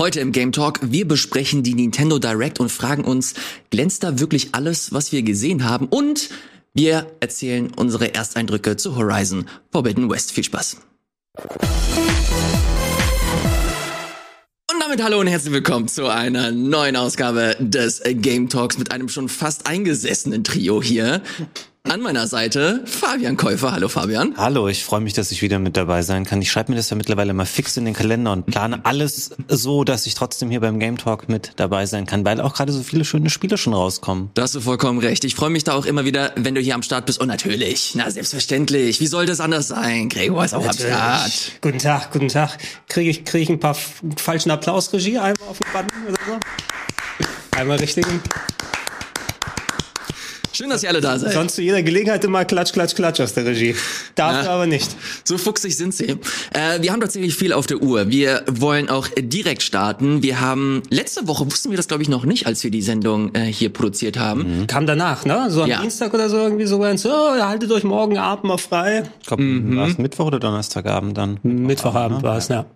Heute im Game Talk, wir besprechen die Nintendo Direct und fragen uns, glänzt da wirklich alles, was wir gesehen haben? Und wir erzählen unsere Ersteindrücke zu Horizon Forbidden West. Viel Spaß. Und damit hallo und herzlich willkommen zu einer neuen Ausgabe des Game Talks mit einem schon fast eingesessenen Trio hier. An meiner Seite Fabian Käufer. Hallo Fabian. Hallo, ich freue mich, dass ich wieder mit dabei sein kann. Ich schreibe mir das ja mittlerweile mal fix in den Kalender und plane alles so, dass ich trotzdem hier beim Game Talk mit dabei sein kann, weil auch gerade so viele schöne Spiele schon rauskommen. Da hast du vollkommen recht. Ich freue mich da auch immer wieder, wenn du hier am Start bist. Und natürlich, na selbstverständlich. Wie soll das anders sein? Gregor ist auch natürlich. am Start. Guten Tag, guten Tag. Kriege ich, krieg ich ein paar falschen Applaus, Regie, einmal auf den Button oder so? Einmal richtigen. Schön, dass ihr alle da seid. Sonst zu jeder Gelegenheit immer Klatsch, Klatsch, Klatsch aus der Regie. Darf ja, aber nicht. So fuchsig sind sie. Äh, wir haben tatsächlich viel auf der Uhr. Wir wollen auch direkt starten. Wir haben, letzte Woche wussten wir das glaube ich noch nicht, als wir die Sendung äh, hier produziert haben. Mhm. Kam danach, ne? So am ja. Dienstag oder so irgendwie so ganz, oh, haltet euch morgen Abend mal frei. Ich glaube, mhm. war es Mittwoch oder Donnerstagabend dann? Mittwochabend ne? war es, ja.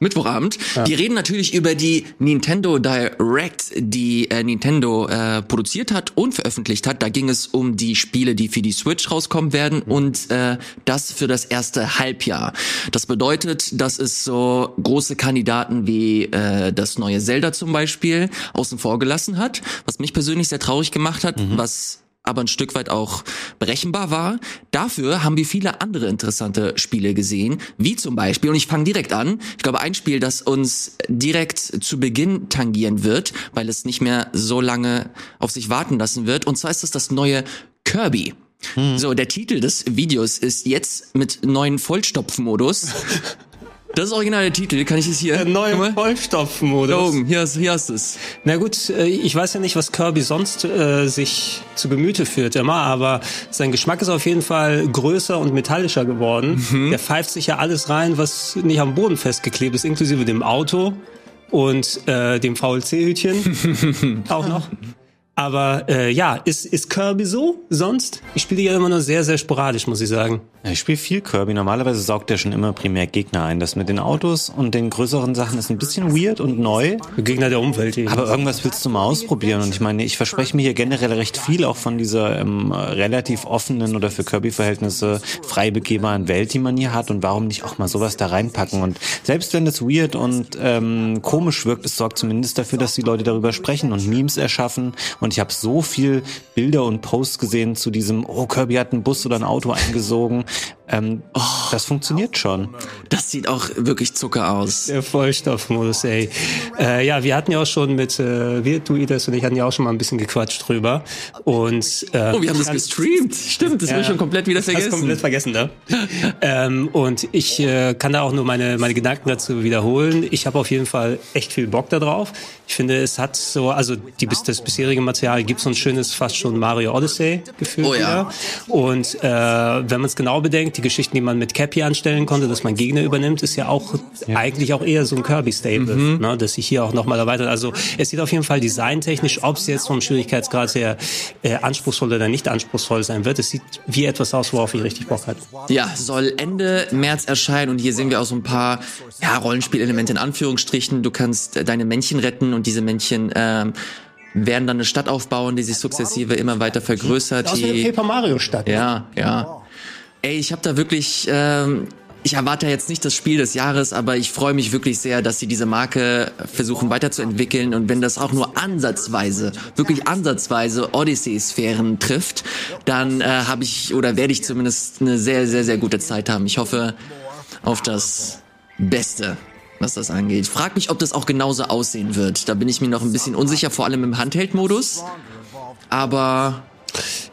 Mittwochabend. Ja. Wir reden natürlich über die Nintendo Direct, die äh, Nintendo äh, produziert hat und veröffentlicht hat. Da ging es um die Spiele, die für die Switch rauskommen werden mhm. und äh, das für das erste Halbjahr. Das bedeutet, dass es so große Kandidaten wie äh, das neue Zelda zum Beispiel außen vor gelassen hat, was mich persönlich sehr traurig gemacht hat, mhm. was aber ein Stück weit auch berechenbar war. Dafür haben wir viele andere interessante Spiele gesehen, wie zum Beispiel, und ich fange direkt an, ich glaube ein Spiel, das uns direkt zu Beginn tangieren wird, weil es nicht mehr so lange auf sich warten lassen wird, und zwar ist das das neue Kirby. Hm. So, der Titel des Videos ist jetzt mit neuen Vollstopfmodus Das ist original der Titel, kann ich es hier? Der neue Vollstoffmodus. Da oben, hier hast, hier hast du es. Na gut, äh, ich weiß ja nicht, was Kirby sonst äh, sich zu Gemüte führt immer, aber sein Geschmack ist auf jeden Fall größer und metallischer geworden. Mhm. Der pfeift sich ja alles rein, was nicht am Boden festgeklebt ist, inklusive dem Auto und äh, dem VLC-Hütchen auch noch. Aber äh, ja, ist, ist Kirby so sonst? Ich spiele ja immer nur sehr, sehr sporadisch, muss ich sagen. Ja, ich spiele viel Kirby. Normalerweise saugt er schon immer primär Gegner ein. Das mit den Autos und den größeren Sachen ist ein bisschen weird und neu. Gegner der Umwelt. Eben. Aber irgendwas willst du mal ausprobieren. Und ich meine, ich verspreche mir hier generell recht viel auch von dieser ähm, relativ offenen oder für Kirby-Verhältnisse frei begehbaren Welt, die man hier hat. Und warum nicht auch mal sowas da reinpacken? Und selbst wenn es weird und ähm, komisch wirkt, es sorgt zumindest dafür, dass die Leute darüber sprechen und Memes erschaffen. Und ich habe so viel Bilder und Posts gesehen zu diesem, oh, Kirby hat einen Bus oder ein Auto eingesogen. Ähm, oh, das funktioniert schon. Das sieht auch wirklich Zucker aus. Der Vollstoffmodus, ey. Äh, ja, wir hatten ja auch schon mit, äh, wir, du, Idas und ich hatten ja auch schon mal ein bisschen gequatscht drüber. Und, äh, oh, wir haben das gestreamt. Stimmt, das ja, habe ich schon komplett wieder vergessen. Hast komplett vergessen, ne? ähm, und ich äh, kann da auch nur meine, meine Gedanken dazu wiederholen. Ich habe auf jeden Fall echt viel Bock darauf. Ich finde, es hat so, also die, das bisherige Material gibt so ein schönes, fast schon Mario Odyssey-Gefühl oh, ja. wieder. Und äh, wenn man es genau bedenkt, die Geschichten, die man mit Cappy anstellen konnte, dass man Gegner übernimmt, ist ja auch ja. eigentlich auch eher so ein Kirby-Stable, mhm. ne, dass sich hier auch nochmal erweitert. Also es sieht auf jeden Fall designtechnisch, ob es jetzt vom Schwierigkeitsgrad her äh, anspruchsvoll oder nicht anspruchsvoll sein wird, es sieht wie etwas aus, worauf ich richtig Bock hatte. Ja, soll Ende März erscheinen und hier sehen wir auch so ein paar ja, Rollenspielelemente in Anführungsstrichen. Du kannst äh, deine Männchen retten und diese Männchen ähm, werden dann eine Stadt aufbauen, die sich sukzessive immer weiter vergrößert. Aus der Paper Mario Stadt. Ja, ja. Ey, ich habe da wirklich, ähm, ich erwarte jetzt nicht das Spiel des Jahres, aber ich freue mich wirklich sehr, dass sie diese Marke versuchen weiterzuentwickeln und wenn das auch nur ansatzweise, wirklich ansatzweise Odyssey-Sphären trifft, dann äh, habe ich oder werde ich zumindest eine sehr, sehr, sehr gute Zeit haben. Ich hoffe auf das Beste was das angeht. Frag mich, ob das auch genauso aussehen wird. Da bin ich mir noch ein bisschen unsicher, vor allem im Handheld-Modus. Aber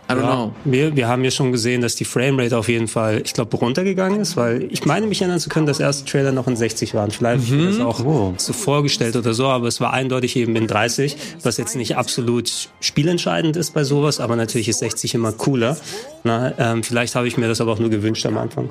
I don't ja, know. Wir, wir haben ja schon gesehen, dass die Framerate auf jeden Fall, ich glaube, runtergegangen ist, weil ich meine mich erinnern zu können, dass erste Trailer noch in 60 waren. Vielleicht mhm. das auch oh. so vorgestellt oder so, aber es war eindeutig eben in 30, was jetzt nicht absolut spielentscheidend ist bei sowas, aber natürlich ist 60 immer cooler. Na, ähm, vielleicht habe ich mir das aber auch nur gewünscht am Anfang.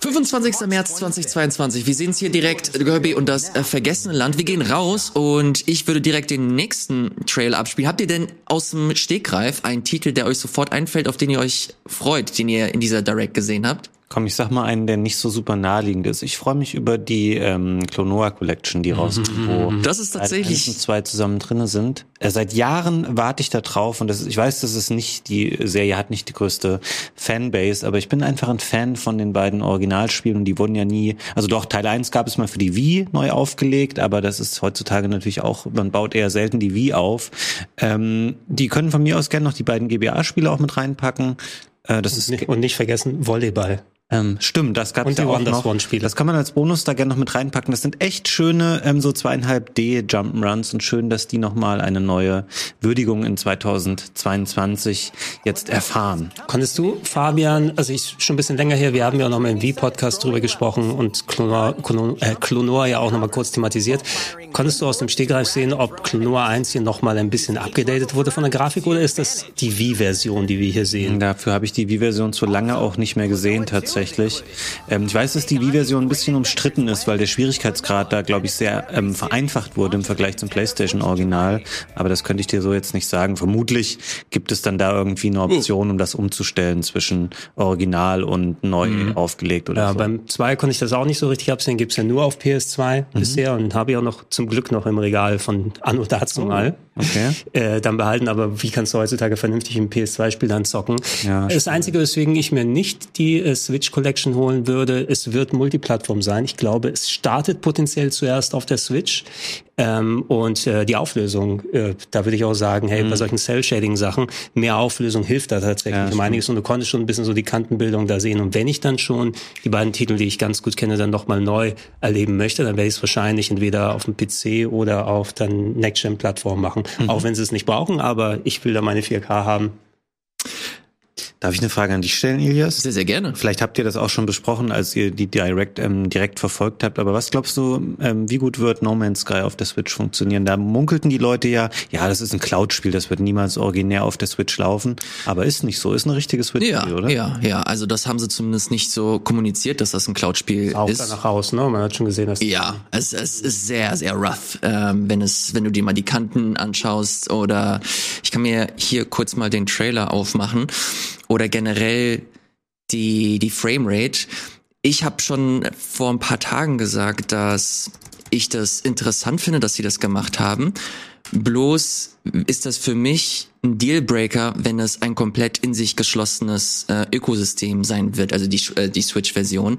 25. März 2022. Wir sehen es hier direkt, Kirby und das äh, vergessene Land. Wir gehen raus und ich würde direkt den nächsten Trail abspielen. Habt ihr denn aus dem Stegreif einen Titel, der euch sofort einfällt, auf den ihr euch freut, den ihr in dieser Direct gesehen habt? Komm, ich sag mal einen, der nicht so super naheliegend ist. Ich freue mich über die ähm, Klonoa Collection, die rauskommt, wo Das ist tatsächlich- eins und zwei zusammen drinne sind. Äh, seit Jahren warte ich da drauf und das ich weiß, das ist nicht die Serie hat nicht die größte Fanbase, aber ich bin einfach ein Fan von den beiden Originalspielen und die wurden ja nie, also doch Teil 1 gab es mal für die Wii neu aufgelegt, aber das ist heutzutage natürlich auch, man baut eher selten die Wii auf. Ähm, die können von mir aus gerne noch die beiden GBA-Spiele auch mit reinpacken. Äh, das ist Nicht, und nicht vergessen, Volleyball. Ähm, stimmt, das gab es ja auch noch. Das kann man als Bonus da gerne noch mit reinpacken. Das sind echt schöne ähm, so zweieinhalb D Jump'n'Runs und schön, dass die nochmal eine neue Würdigung in 2022 jetzt erfahren. Konntest du, Fabian, also ich schon ein bisschen länger her, wir haben ja auch nochmal im V-Podcast drüber gesprochen und Clonor, Clonor, äh, Clonor ja auch nochmal kurz thematisiert. Konntest du aus dem Stegreif sehen, ob Clonor 1 hier nochmal ein bisschen abgedatet wurde von der Grafik oder ist das die V-Version, die wir hier sehen? Dafür habe ich die Wii-Version zu lange auch nicht mehr gesehen tatsächlich. Ähm, ich weiß, dass die Wii-Version ein bisschen umstritten ist, weil der Schwierigkeitsgrad da, glaube ich, sehr ähm, vereinfacht wurde im Vergleich zum PlayStation-Original. Aber das könnte ich dir so jetzt nicht sagen. Vermutlich gibt es dann da irgendwie eine Option, um das umzustellen zwischen Original und neu aufgelegt oder Ja, so. beim 2 konnte ich das auch nicht so richtig absehen, gibt's ja nur auf PS2 bisher und habe ich auch noch zum Glück noch im Regal von Anno dazu mal. Okay. Äh, dann behalten, aber wie kannst du heutzutage vernünftig ein PS2-Spiel dann zocken? Ja, das Einzige, weswegen ich mir nicht die äh, Switch Collection holen würde, es wird Multiplattform sein. Ich glaube, es startet potenziell zuerst auf der Switch. Ähm, und äh, die Auflösung, äh, da würde ich auch sagen, hey, bei solchen Cell-Shading-Sachen, mehr Auflösung hilft da tatsächlich Ja, um einiges und du konntest schon ein bisschen so die Kantenbildung da sehen. Und wenn ich dann schon die beiden Titel, die ich ganz gut kenne, dann nochmal neu erleben möchte, dann werde ich es wahrscheinlich entweder auf dem PC oder auf dann Next-Gen-Plattform machen. Auch wenn sie es nicht brauchen, aber ich will da meine 4K haben. Darf ich eine Frage an dich stellen, Ilias? Sehr, sehr gerne. Vielleicht habt ihr das auch schon besprochen, als ihr die Direct ähm, direkt verfolgt habt. Aber was glaubst du, ähm, wie gut wird No Man's Sky auf der Switch funktionieren? Da munkelten die Leute ja, ja, das ist ein Cloud-Spiel, das wird niemals originär auf der Switch laufen. Aber ist nicht so, ist ein richtiges Switch-Spiel, Ja, oder? ja, ja. Also das haben sie zumindest nicht so kommuniziert, dass das ein Cloud-Spiel Auch ist. danach raus, ne? Man hat schon gesehen, dass Ja, es, es ist sehr, sehr rough, ähm, wenn es, wenn du dir mal die Kanten anschaust oder ich kann mir hier kurz mal den Trailer aufmachen oder generell die die Framerate. Ich habe schon vor ein paar Tagen gesagt, dass ich das interessant finde, dass sie das gemacht haben. Bloß ist das für mich ein Dealbreaker, wenn es ein komplett in sich geschlossenes äh, Ökosystem sein wird, also die, äh, die Switch-Version.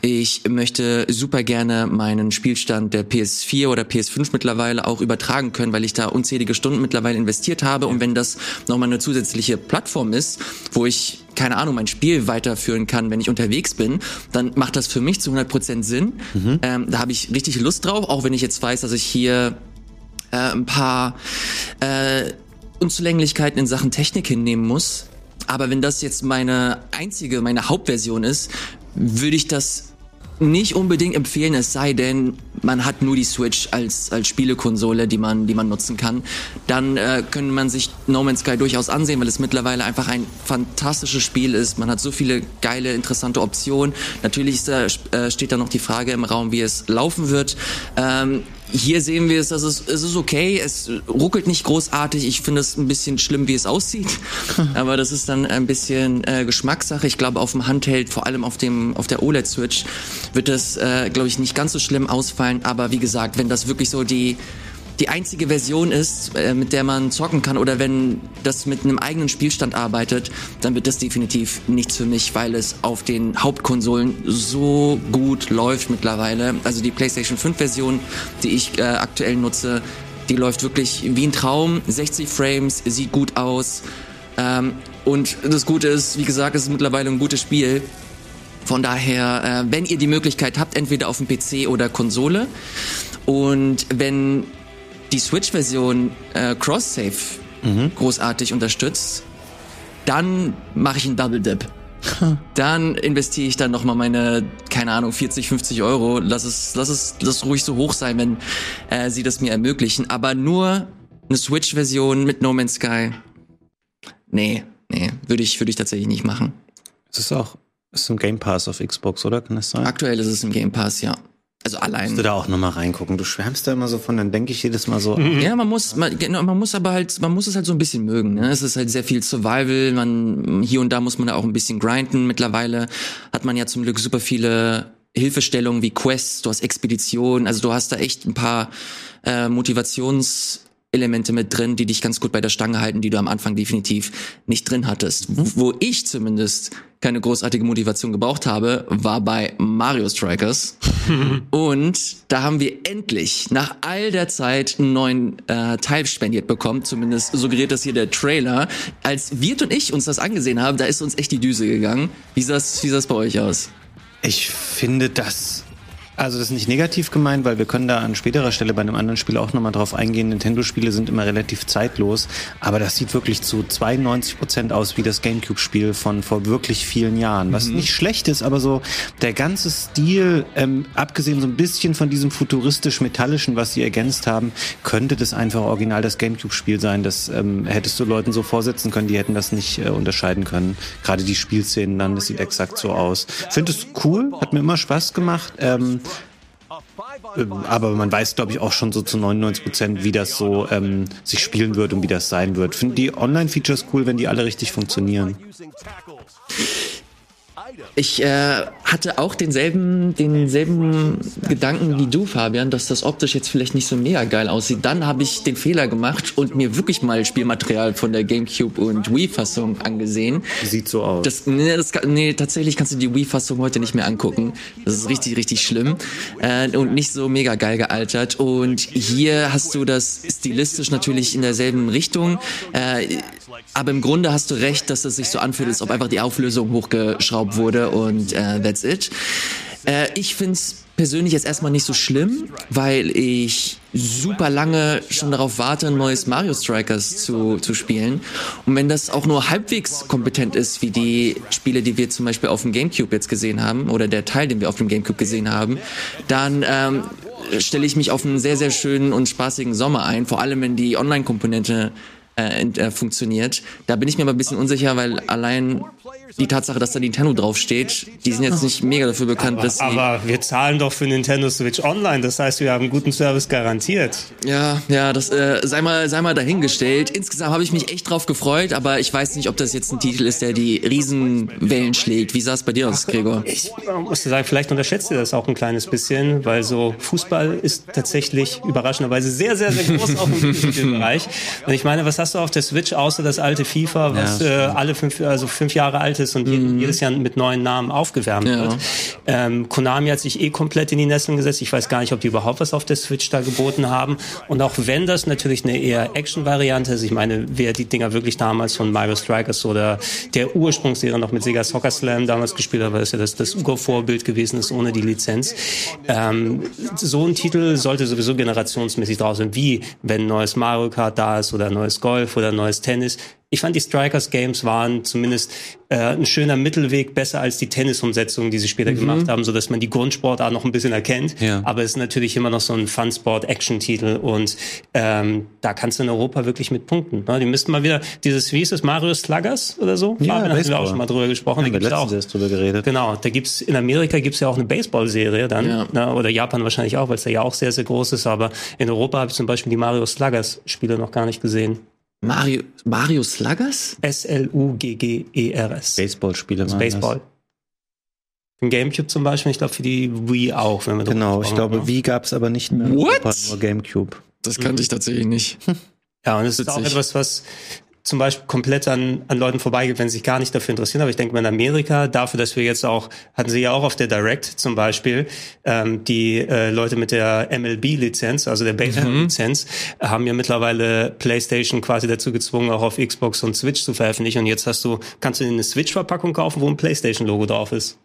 Ich möchte super gerne meinen Spielstand der PS4 oder PS5 mittlerweile auch übertragen können, weil ich da unzählige Stunden mittlerweile investiert habe. Und wenn das nochmal eine zusätzliche Plattform ist, wo ich keine Ahnung, mein Spiel weiterführen kann, wenn ich unterwegs bin, dann macht das für mich zu 100% Sinn. Ähm, da habe ich richtig Lust drauf, auch wenn ich jetzt weiß, dass ich hier äh, ein paar äh, Unzulänglichkeiten in Sachen Technik hinnehmen muss. Aber wenn das jetzt meine einzige, meine Hauptversion ist, würde ich das nicht unbedingt empfehlen, es sei denn, man hat nur die Switch als, als Spielekonsole, die man, die man nutzen kann. Dann äh, könnte man sich No Man's Sky durchaus ansehen, weil es mittlerweile einfach ein fantastisches Spiel ist. Man hat so viele geile, interessante Optionen. Natürlich ist da, äh, steht da noch die Frage im Raum, wie es laufen wird. Ähm, hier sehen wir es, dass es, es ist okay, es ruckelt nicht großartig. Ich finde es ein bisschen schlimm, wie es aussieht. Aber das ist dann ein bisschen äh, Geschmackssache. Ich glaube, auf dem Handheld, vor allem auf dem auf der OLED-Switch, wird das, äh, glaube ich, nicht ganz so schlimm ausfallen. Aber wie gesagt, wenn das wirklich so die die einzige Version ist, äh, mit der man zocken kann, oder wenn das mit einem eigenen Spielstand arbeitet, dann wird das definitiv nichts für mich, weil es auf den Hauptkonsolen so gut läuft mittlerweile. Also die PlayStation 5 Version, die ich äh, aktuell nutze, die läuft wirklich wie ein Traum. 60 Frames, sieht gut aus. Ähm, und das Gute ist, wie gesagt, es ist mittlerweile ein gutes Spiel. Von daher, äh, wenn ihr die Möglichkeit habt, entweder auf dem PC oder Konsole. Und wenn die Switch-Version äh, Cross-Save großartig unterstützt, dann mache ich einen Double Dip. dann investiere ich dann nochmal meine, keine Ahnung, 40, 50 Euro. Lass es, lass es, lass ruhig so hoch sein, wenn äh, sie das mir ermöglichen. Aber nur eine Switch-Version mit No Man's Sky. Nee, nee, würde ich, würde ich tatsächlich nicht machen. Es ist auch, es ist im Game Pass auf Xbox, oder? Kann das sein? Aktuell ist es im Game Pass, ja. Also allein. Musst du da auch nochmal reingucken. Du schwärmst da immer so von, dann denke ich jedes Mal so. Mhm. Ja, man muss, man, genau, man muss aber halt, man muss es halt so ein bisschen mögen. Ne? Es ist halt sehr viel Survival. Man hier und da muss man da auch ein bisschen grinden. Mittlerweile hat man ja zum Glück super viele Hilfestellungen wie Quests, du hast Expeditionen, also du hast da echt ein paar äh, Motivations Elemente mit drin, die dich ganz gut bei der Stange halten, die du am Anfang definitiv nicht drin hattest. Wo ich zumindest keine großartige Motivation gebraucht habe, war bei Mario Strikers. Und da haben wir endlich nach all der Zeit einen neuen äh, Teil spendiert bekommen. Zumindest suggeriert das hier der Trailer. Als Wirt und ich uns das angesehen haben, da ist uns echt die Düse gegangen. Wie sah es wie sah's bei euch aus? Ich finde das also das ist nicht negativ gemeint, weil wir können da an späterer Stelle bei einem anderen Spiel auch nochmal drauf eingehen. Nintendo-Spiele sind immer relativ zeitlos, aber das sieht wirklich zu 92 Prozent aus wie das GameCube-Spiel von vor wirklich vielen Jahren. Was mhm. nicht schlecht ist, aber so der ganze Stil, ähm, abgesehen so ein bisschen von diesem futuristisch-metallischen, was sie ergänzt haben, könnte das einfach original das GameCube-Spiel sein. Das ähm, hättest du Leuten so vorsetzen können, die hätten das nicht äh, unterscheiden können. Gerade die Spielszenen dann, das sieht exakt so aus. Finde es cool, hat mir immer Spaß gemacht. Ähm, ähm, aber man weiß, glaube ich, auch schon so zu 99 Prozent, wie das so ähm, sich spielen wird und wie das sein wird. Finde die Online-Features cool, wenn die alle richtig funktionieren. Ich äh, hatte auch denselben, denselben Gedanken wie du, Fabian, dass das optisch jetzt vielleicht nicht so mega geil aussieht. Dann habe ich den Fehler gemacht und mir wirklich mal Spielmaterial von der GameCube und Wii-Fassung angesehen. Sieht so aus. Das, nee, das, nee, tatsächlich kannst du die Wii-Fassung heute nicht mehr angucken. Das ist richtig, richtig schlimm äh, und nicht so mega geil gealtert. Und hier hast du das stilistisch natürlich in derselben Richtung. Äh, aber im Grunde hast du recht, dass es sich so anfühlt, als ob einfach die Auflösung hochgeschraubt wurde und äh, that's it. Äh, ich find's persönlich jetzt erstmal nicht so schlimm, weil ich super lange schon darauf warte, ein neues Mario Strikers zu, zu spielen. Und wenn das auch nur halbwegs kompetent ist, wie die Spiele, die wir zum Beispiel auf dem Gamecube jetzt gesehen haben, oder der Teil, den wir auf dem Gamecube gesehen haben, dann ähm, stelle ich mich auf einen sehr, sehr schönen und spaßigen Sommer ein. Vor allem, wenn die Online-Komponente äh, äh, funktioniert. Da bin ich mir aber ein bisschen unsicher, weil allein die Tatsache, dass da Nintendo draufsteht, die sind jetzt nicht mega dafür bekannt, aber, dass sie... Aber wir zahlen doch für Nintendo Switch Online, das heißt, wir haben guten Service garantiert. Ja, ja, das äh, sei mal sei mal dahingestellt. Insgesamt habe ich mich echt drauf gefreut, aber ich weiß nicht, ob das jetzt ein Titel ist, der die Riesenwellen schlägt. Wie sah es bei dir aus, Gregor? Ich muss sagen, vielleicht unterschätzt ihr das auch ein kleines bisschen, weil so Fußball ist tatsächlich überraschenderweise sehr, sehr, sehr groß auch im Videospielbereich. Und ich meine, was hast du auf der Switch außer das alte FIFA, was ja, äh, alle fünf, also fünf Jahre alt ist und mhm. jedes Jahr mit neuen Namen aufgewärmt ja. wird. Ähm, Konami hat sich eh komplett in die Nesseln gesetzt. Ich weiß gar nicht, ob die überhaupt was auf der Switch da geboten haben. Und auch wenn das natürlich eine eher Action-Variante ist, ich meine, wer die Dinger wirklich damals von Mario Strikers oder der Ursprungsserie noch mit Sega Soccer Slam damals gespielt hat, weil das ja das, das Urvorbild gewesen ist ohne die Lizenz. Ähm, so ein Titel sollte sowieso generationsmäßig draußen, wie wenn neues Mario Kart da ist oder neues Golf oder neues Tennis ich fand die Strikers Games waren zumindest äh, ein schöner Mittelweg, besser als die Tennisumsetzungen, die sie später mhm. gemacht haben, so dass man die Grundsportart noch ein bisschen erkennt. Ja. Aber es ist natürlich immer noch so ein Fun-Sport-Action-Titel und ähm, da kannst du in Europa wirklich mit punkten. Ne? Die müssten mal wieder dieses, wie ist es, Mario Sluggers oder so? Ja, da haben wir auch schon mal drüber gesprochen. Ja, da gibt's auch, drüber geredet. Genau, da gibt's in Amerika gibt's ja auch eine Baseball-Serie dann, ja. ne? oder Japan wahrscheinlich auch, weil es da ja auch sehr, sehr groß ist. Aber in Europa habe ich zum Beispiel die Mario Sluggers-Spiele noch gar nicht gesehen. Mario, Mario Sluggers? S-L-U-G-G-E-R-S. Baseballspiele. Also Baseball. Für Gamecube zum Beispiel, ich glaube für die Wii auch. Wenn wir genau, ich glaube haben. Wii gab es aber nicht mehr. What? Europa, nur Gamecube. Das kannte mhm. ich tatsächlich nicht. Ja, und es ist auch etwas, was zum Beispiel komplett an, an Leuten vorbeigeht, wenn sie sich gar nicht dafür interessieren. Aber ich denke mal in Amerika, dafür, dass wir jetzt auch, hatten sie ja auch auf der Direct zum Beispiel, ähm, die äh, Leute mit der MLB-Lizenz, also der Baseball-Lizenz, mhm. haben ja mittlerweile PlayStation quasi dazu gezwungen, auch auf Xbox und Switch zu veröffentlichen. Und jetzt hast du, kannst du eine Switch-Verpackung kaufen, wo ein PlayStation-Logo drauf ist.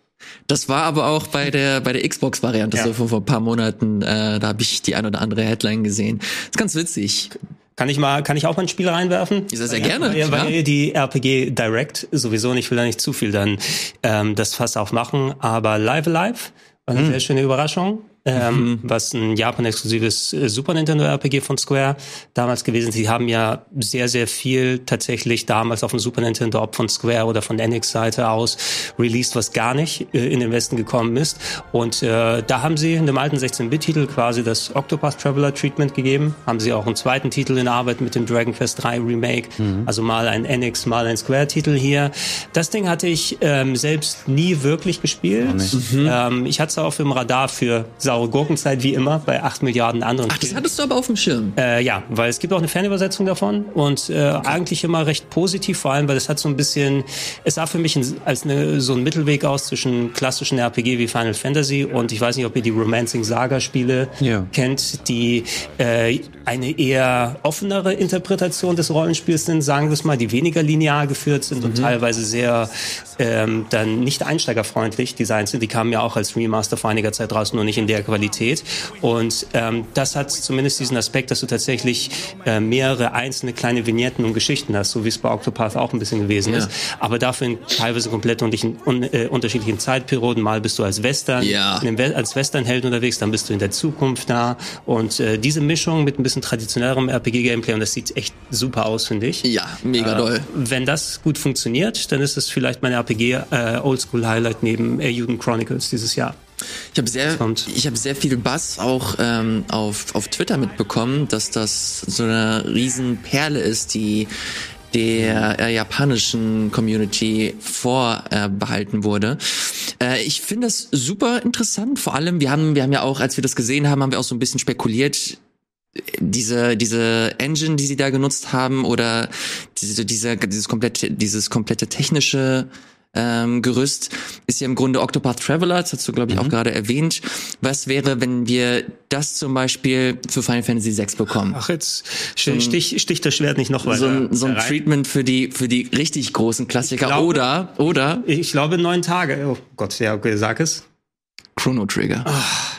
Das war aber auch bei der bei der Xbox-Variante ja. so vor, vor ein paar Monaten. Äh, da habe ich die ein oder andere Headline gesehen. Das ist ganz witzig. Kann ich mal, kann ich auch mal ein Spiel reinwerfen? Sehr, sehr gerne. Ja, weil ja. die RPG Direct sowieso nicht, will da nicht zu viel dann ähm, das Fass aufmachen. Aber Live Alive war eine hm. sehr schöne Überraschung. Ähm, mhm. was ein Japan-exklusives äh, Super Nintendo RPG von Square damals gewesen. Sie haben ja sehr, sehr viel tatsächlich damals auf dem Super Nintendo, ob von Square oder von NX-Seite aus, released, was gar nicht äh, in den Westen gekommen ist. Und äh, da haben sie in dem alten 16-Bit-Titel quasi das Octopath Traveler Treatment gegeben. Haben sie auch einen zweiten Titel in Arbeit mit dem Dragon Quest 3 Remake. Mhm. Also mal ein NX, mal ein Square-Titel hier. Das Ding hatte ich ähm, selbst nie wirklich gespielt. Mhm. Ähm, ich hatte es auf dem Radar für saure Gurkenzeit wie immer bei acht Milliarden anderen Ach, das hattest du aber auf dem Schirm. Äh, ja, weil es gibt auch eine Fernübersetzung davon und äh, okay. eigentlich immer recht positiv, vor allem, weil es hat so ein bisschen, es sah für mich als eine, so ein Mittelweg aus zwischen klassischen RPG wie Final Fantasy und ich weiß nicht, ob ihr die Romancing Saga Spiele ja. kennt, die äh, eine eher offenere Interpretation des Rollenspiels sind, sagen wir es mal, die weniger linear geführt sind mhm. und teilweise sehr ähm, dann nicht einsteigerfreundlich designt sind. Die kamen ja auch als Remaster vor einiger Zeit raus, nur nicht in der Qualität. Und ähm, das hat zumindest diesen Aspekt, dass du tatsächlich äh, mehrere einzelne kleine Vignetten und Geschichten hast, so wie es bei Octopath auch ein bisschen gewesen ja. ist. Aber dafür in teilweise komplett un äh, unterschiedlichen Zeitperioden. Mal bist du als Western, ja. We als Westernheld unterwegs, dann bist du in der Zukunft da. Und äh, diese Mischung mit ein bisschen traditionellerem RPG-Gameplay, und das sieht echt super aus, finde ich. Ja, mega äh, doll. Wenn das gut funktioniert, dann ist es vielleicht mein RPG äh, Oldschool Highlight neben äh, Juden Chronicles dieses Jahr. Ich habe sehr, ich habe sehr viel Bass auch ähm, auf auf Twitter mitbekommen, dass das so eine Riesenperle ist, die der äh, japanischen Community vorbehalten wurde. Äh, ich finde das super interessant. Vor allem, wir haben, wir haben ja auch, als wir das gesehen haben, haben wir auch so ein bisschen spekuliert, diese diese Engine, die sie da genutzt haben oder diese diese dieses komplette dieses komplette technische ähm, Gerüst ist ja im Grunde Octopath Traveler, das hast du, glaube ich, mhm. auch gerade erwähnt. Was wäre, wenn wir das zum Beispiel für Final Fantasy VI bekommen? Ach, jetzt so ein, stich, stich das Schwert nicht noch weiter. So ein, so ein Treatment für die, für die richtig großen Klassiker. Glaube, oder, oder? Ich glaube neun Tage. Oh Gott, ja, okay, sag es. Chrono Trigger. Ach.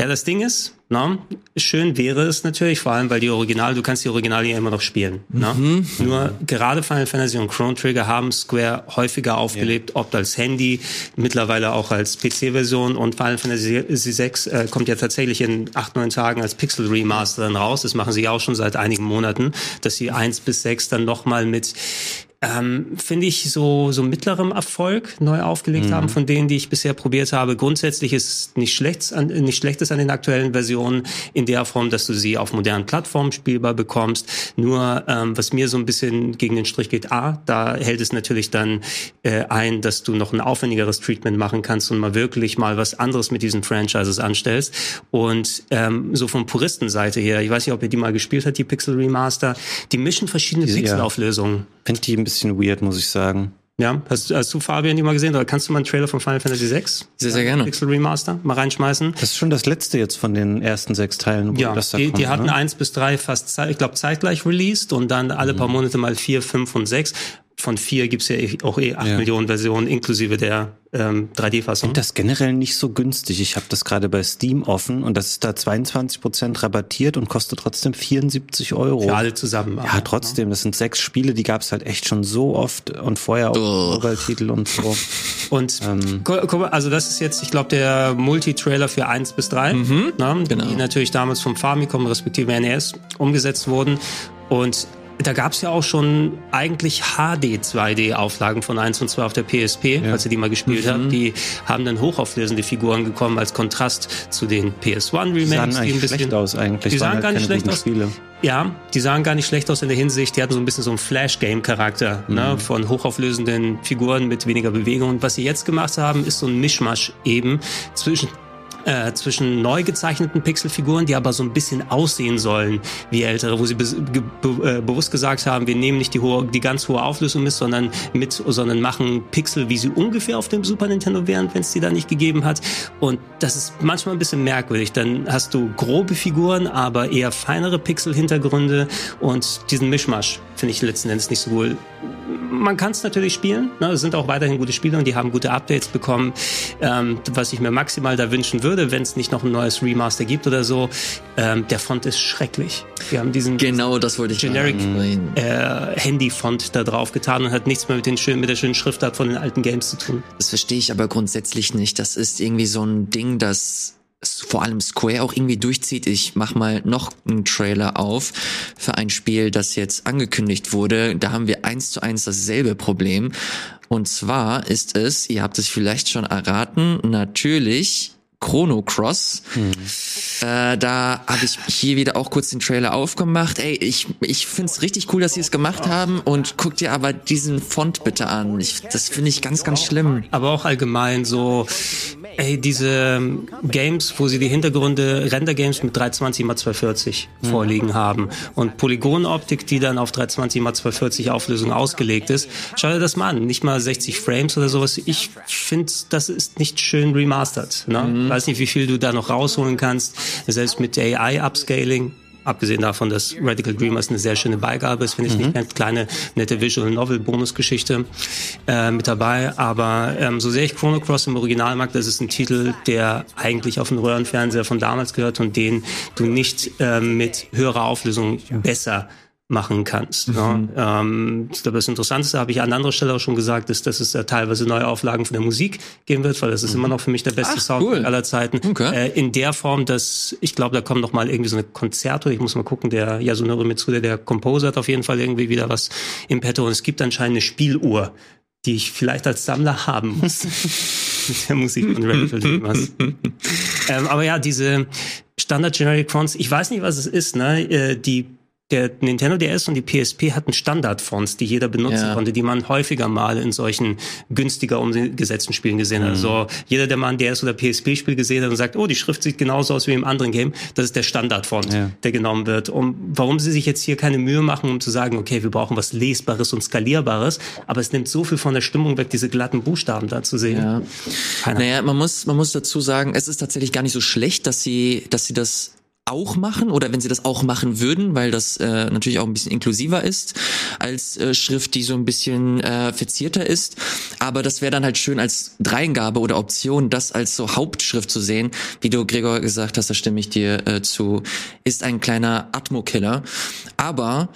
Ja, das Ding ist, na, schön wäre es natürlich, vor allem weil die Original, du kannst die Originale ja immer noch spielen. Mhm. Nur gerade Final Fantasy und Chrono Trigger haben Square häufiger aufgelebt, ja. ob als Handy, mittlerweile auch als PC-Version und Final Fantasy VI äh, kommt ja tatsächlich in acht, neun Tagen als Pixel Remaster dann raus. Das machen sie auch schon seit einigen Monaten, dass sie eins bis sechs dann nochmal mit ähm, finde ich so so mittlerem Erfolg neu aufgelegt mhm. haben von denen, die ich bisher probiert habe. Grundsätzlich ist nicht schlecht an, nicht schlechtes an den aktuellen Versionen in der Form, dass du sie auf modernen Plattformen spielbar bekommst. Nur ähm, was mir so ein bisschen gegen den Strich geht, a, da hält es natürlich dann äh, ein, dass du noch ein aufwendigeres Treatment machen kannst und mal wirklich mal was anderes mit diesen Franchises anstellst. Und ähm, so von Puristenseite her, ich weiß nicht, ob ihr die mal gespielt hat, die Pixel Remaster, die mischen verschiedene Pixelauflösungen. Ein bisschen weird, muss ich sagen. Ja, hast, hast du Fabian die mal gesehen? Oder kannst du mal einen Trailer von Final Fantasy VI? Sehr, sehr gerne. Pixel Remaster mal reinschmeißen. Das ist schon das letzte jetzt von den ersten sechs Teilen. ja, das da die, kommt, die hatten ne? eins bis drei fast, ich glaube, zeitgleich released und dann alle mhm. paar Monate mal vier, fünf und sechs von vier gibt's ja eh, auch eh acht ja. Millionen Versionen inklusive der ähm, 3D-Fassung. Ich das generell nicht so günstig. Ich habe das gerade bei Steam offen und das ist da 22 Prozent rabattiert und kostet trotzdem 74 Euro. Für alle zusammen. Ja, aber, trotzdem. Ne? Das sind sechs Spiele, die gab's halt echt schon so oft und vorher auch Mobile-Titel und so. Und ähm. also das ist jetzt, ich glaube, der Multi-Trailer für eins bis drei, mhm, ne, genau. die natürlich damals vom Famicom respektive NES umgesetzt wurden. Und da gab es ja auch schon eigentlich HD 2D-Auflagen von 1 und 2 auf der PSP, ja. als ihr die mal gespielt mhm. habt. Die haben dann hochauflösende Figuren gekommen als Kontrast zu den PS1 Remakes. Die sahen die ein bisschen, schlecht aus eigentlich. Die sahen halt gar nicht schlecht aus. Spiele. Ja, die sahen gar nicht schlecht aus in der Hinsicht. Die hatten so ein bisschen so einen Flash-Game-Charakter ne, mhm. ne, von hochauflösenden Figuren mit weniger Bewegung. Und was sie jetzt gemacht haben, ist so ein Mischmasch eben zwischen äh, zwischen neu gezeichneten Pixelfiguren, die aber so ein bisschen aussehen sollen wie ältere, wo sie be be äh, bewusst gesagt haben, wir nehmen nicht die, hohe, die ganz hohe Auflösung mit, sondern mit, sondern machen Pixel, wie sie ungefähr auf dem Super Nintendo wären, wenn es die da nicht gegeben hat. Und das ist manchmal ein bisschen merkwürdig. Dann hast du grobe Figuren, aber eher feinere Pixel-Hintergründe und diesen Mischmasch finde ich letzten Endes nicht so cool man kann es natürlich spielen. Ne? Es sind auch weiterhin gute Spiele und die haben gute Updates bekommen. Ähm, was ich mir maximal da wünschen würde, wenn es nicht noch ein neues Remaster gibt oder so, ähm, der Font ist schrecklich. Wir haben diesen genau das wollte ich generic äh, Handy-Font da drauf getan und hat nichts mehr mit, den schönen, mit der schönen Schriftart von den alten Games zu tun. Das verstehe ich aber grundsätzlich nicht. Das ist irgendwie so ein Ding, das vor allem Square auch irgendwie durchzieht. Ich mach mal noch einen Trailer auf für ein Spiel, das jetzt angekündigt wurde. Da haben wir eins zu eins dasselbe Problem. Und zwar ist es, ihr habt es vielleicht schon erraten, natürlich Chrono Cross. Mhm. Äh, da habe ich hier wieder auch kurz den Trailer aufgemacht. Ey, ich, ich find's richtig cool, dass sie es gemacht haben und guck dir aber diesen Font bitte an. Ich, das finde ich ganz, ganz schlimm. Aber auch allgemein so, ey, diese Games, wo sie die Hintergründe, Render-Games mit 320 x 240 mhm. vorliegen haben und Polygonoptik, die dann auf 320 x 240 Auflösung ausgelegt ist. Schau dir das mal an. Nicht mal 60 Frames oder sowas. Ich finde, das ist nicht schön remastered. Ne? Mhm. Weiß nicht, wie viel du da noch rausholen kannst. Selbst mit AI-Upscaling abgesehen davon, dass Radical Dreamers eine sehr schöne Beigabe ist, finde ich mhm. eine kleine, nette Visual Novel Bonusgeschichte äh, mit dabei. Aber ähm, so sehr ich Chrono Cross im Original mag, das ist ein Titel, der eigentlich auf den Röhrenfernseher von damals gehört und den du nicht äh, mit höherer Auflösung besser machen kannst. Ne? Mhm. Ne? Ähm, ich glaube, das Interessanteste habe ich an anderer Stelle auch schon gesagt, ist, dass es äh, teilweise neue Auflagen von der Musik geben wird, weil das ist mhm. immer noch für mich der beste Ach, Sound cool. aller Zeiten. Okay. Äh, in der Form, dass ich glaube, da kommt noch mal irgendwie so eine Konzerto. Ich muss mal gucken, der Yasunori Mitsuda, der Composer, hat auf jeden Fall irgendwie wieder was im Petto. Und es gibt anscheinend eine Spieluhr, die ich vielleicht als Sammler haben muss. mit der Musik von Radical Dreamers. ähm, aber ja, diese Standard Generic Fonts, ich weiß nicht, was es ist, ne? Äh, die der Nintendo DS und die PSP hatten Standardfonts, die jeder benutzen ja. konnte, die man häufiger mal in solchen günstiger umgesetzten Spielen gesehen hat. Mhm. Also jeder, der mal ein DS oder PSP-Spiel gesehen hat und sagt, oh, die Schrift sieht genauso aus wie im anderen Game, das ist der Standardfont, ja. der genommen wird. Und warum sie sich jetzt hier keine Mühe machen, um zu sagen, okay, wir brauchen was Lesbares und Skalierbares, aber es nimmt so viel von der Stimmung weg, diese glatten Buchstaben da zu sehen. Ja. Naja, man muss, man muss dazu sagen, es ist tatsächlich gar nicht so schlecht, dass sie, dass sie das auch machen oder wenn sie das auch machen würden, weil das äh, natürlich auch ein bisschen inklusiver ist als äh, Schrift, die so ein bisschen äh, verzierter ist. Aber das wäre dann halt schön als Dreingabe oder Option, das als so Hauptschrift zu sehen. Wie du Gregor gesagt hast, da stimme ich dir äh, zu, ist ein kleiner Atmo-Killer. Aber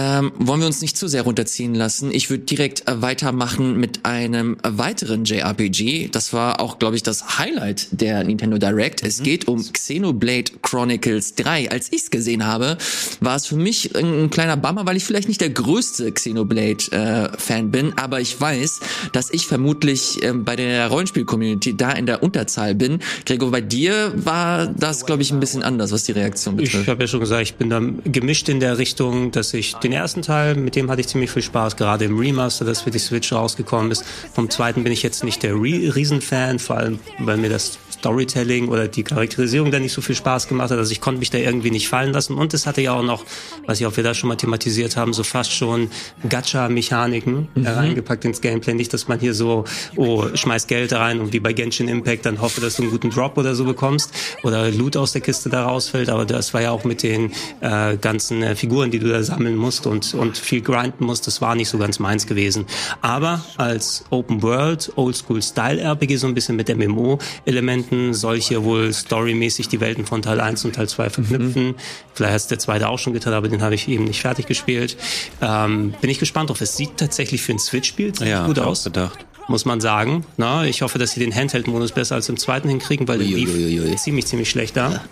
ähm, wollen wir uns nicht zu sehr runterziehen lassen. Ich würde direkt äh, weitermachen mit einem weiteren JRPG. Das war auch, glaube ich, das Highlight der Nintendo Direct. Mhm. Es geht um Xenoblade Chronicles 3. Als ich es gesehen habe, war es für mich ein, ein, kleiner Bummer, weil ich vielleicht nicht der größte Xenoblade-Fan äh, bin, aber ich weiß, dass ich vermutlich äh, bei der Rollenspiel-Community da in der Unterzahl bin. Gregor, bei dir war das, glaube ich, ein bisschen anders, was die Reaktion betrifft. Ich habe ja schon gesagt, ich bin da gemischt in der Richtung, dass ich den ersten Teil, mit dem hatte ich ziemlich viel Spaß, gerade im Remaster, das für die Switch rausgekommen ist. Vom zweiten bin ich jetzt nicht der Riesenfan, vor allem, weil mir das Storytelling oder die Charakterisierung da nicht so viel Spaß gemacht hat. Also ich konnte mich da irgendwie nicht fallen lassen. Und es hatte ja auch noch, was ich auch wieder schon mal thematisiert haben, so fast schon Gacha-Mechaniken mhm. reingepackt ins Gameplay. Nicht, dass man hier so, oh, schmeiß Geld rein und wie bei Genshin Impact dann hoffe, dass du einen guten Drop oder so bekommst oder Loot aus der Kiste da rausfällt. Aber das war ja auch mit den äh, ganzen äh, Figuren, die du da sammeln musst und, und viel grinden musst. Das war nicht so ganz meins gewesen. Aber als Open World, Oldschool Style RPG so ein bisschen mit MMO-Elementen Welten, solche wohl storymäßig die Welten von Teil 1 und Teil 2 verknüpfen. Mhm. Vielleicht hat es der zweite auch schon getan, aber den habe ich eben nicht fertig gespielt. Ähm, bin ich gespannt drauf. Es sieht tatsächlich für ein Switch-Spiel ja, gut aus. Gedacht muss man sagen. Na, ich hoffe, dass sie den Handheld-Modus besser als im zweiten hinkriegen, weil der lief ziemlich, ziemlich schlecht da.